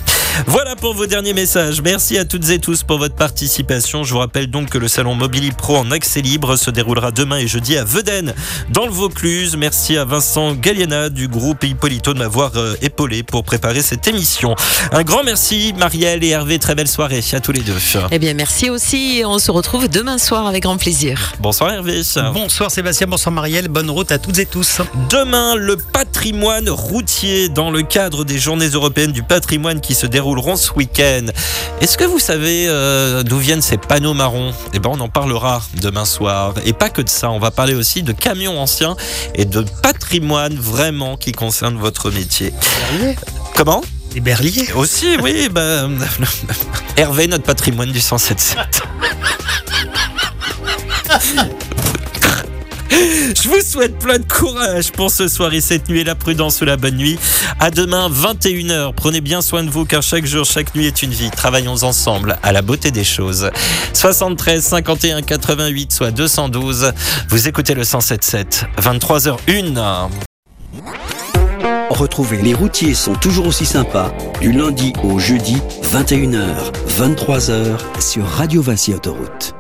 Voilà pour vos derniers messages. Merci à toutes et tous pour votre participation. Je vous rappelle donc que le salon Mobili Pro en accès libre se déroulera demain et jeudi à Veden, dans le Vaucluse. Merci à Vincent Galliena du groupe Hippolito de m'avoir euh, épaulé pour préparer cette émission. Un grand merci, Marielle et Hervé. Très belle soirée à tous les deux. Eh bien, merci aussi. On se retrouve demain soir avec grand plaisir. Bonsoir, Hervé. Bonsoir, Sébastien. Bonsoir, Marielle. Bonne route à toutes et tous. Demain, le patrimoine routier dans le cadre des journées européennes du patrimoine qui se dérouleront ce week-end. Est-ce que vous savez euh, d'où viennent ces panneaux marrons? Eh ben, on en parlera demain soir. Et pas que de ça, on va parler aussi de camions anciens et de patrimoine vraiment qui concerne votre métier. Comment? Les berliers Aussi, oui. Ben, Hervé, notre patrimoine du 107.7. Je vous souhaite plein de courage pour ce soir et cette nuit, la prudence ou la bonne nuit. À demain, 21h. Prenez bien soin de vous car chaque jour, chaque nuit est une vie. Travaillons ensemble à la beauté des choses. 73 51 88 soit 212. Vous écoutez le 177. 23h01. Retrouvez Les routiers sont toujours aussi sympas du lundi au jeudi 21h 23h sur Radio Vinci Autoroute.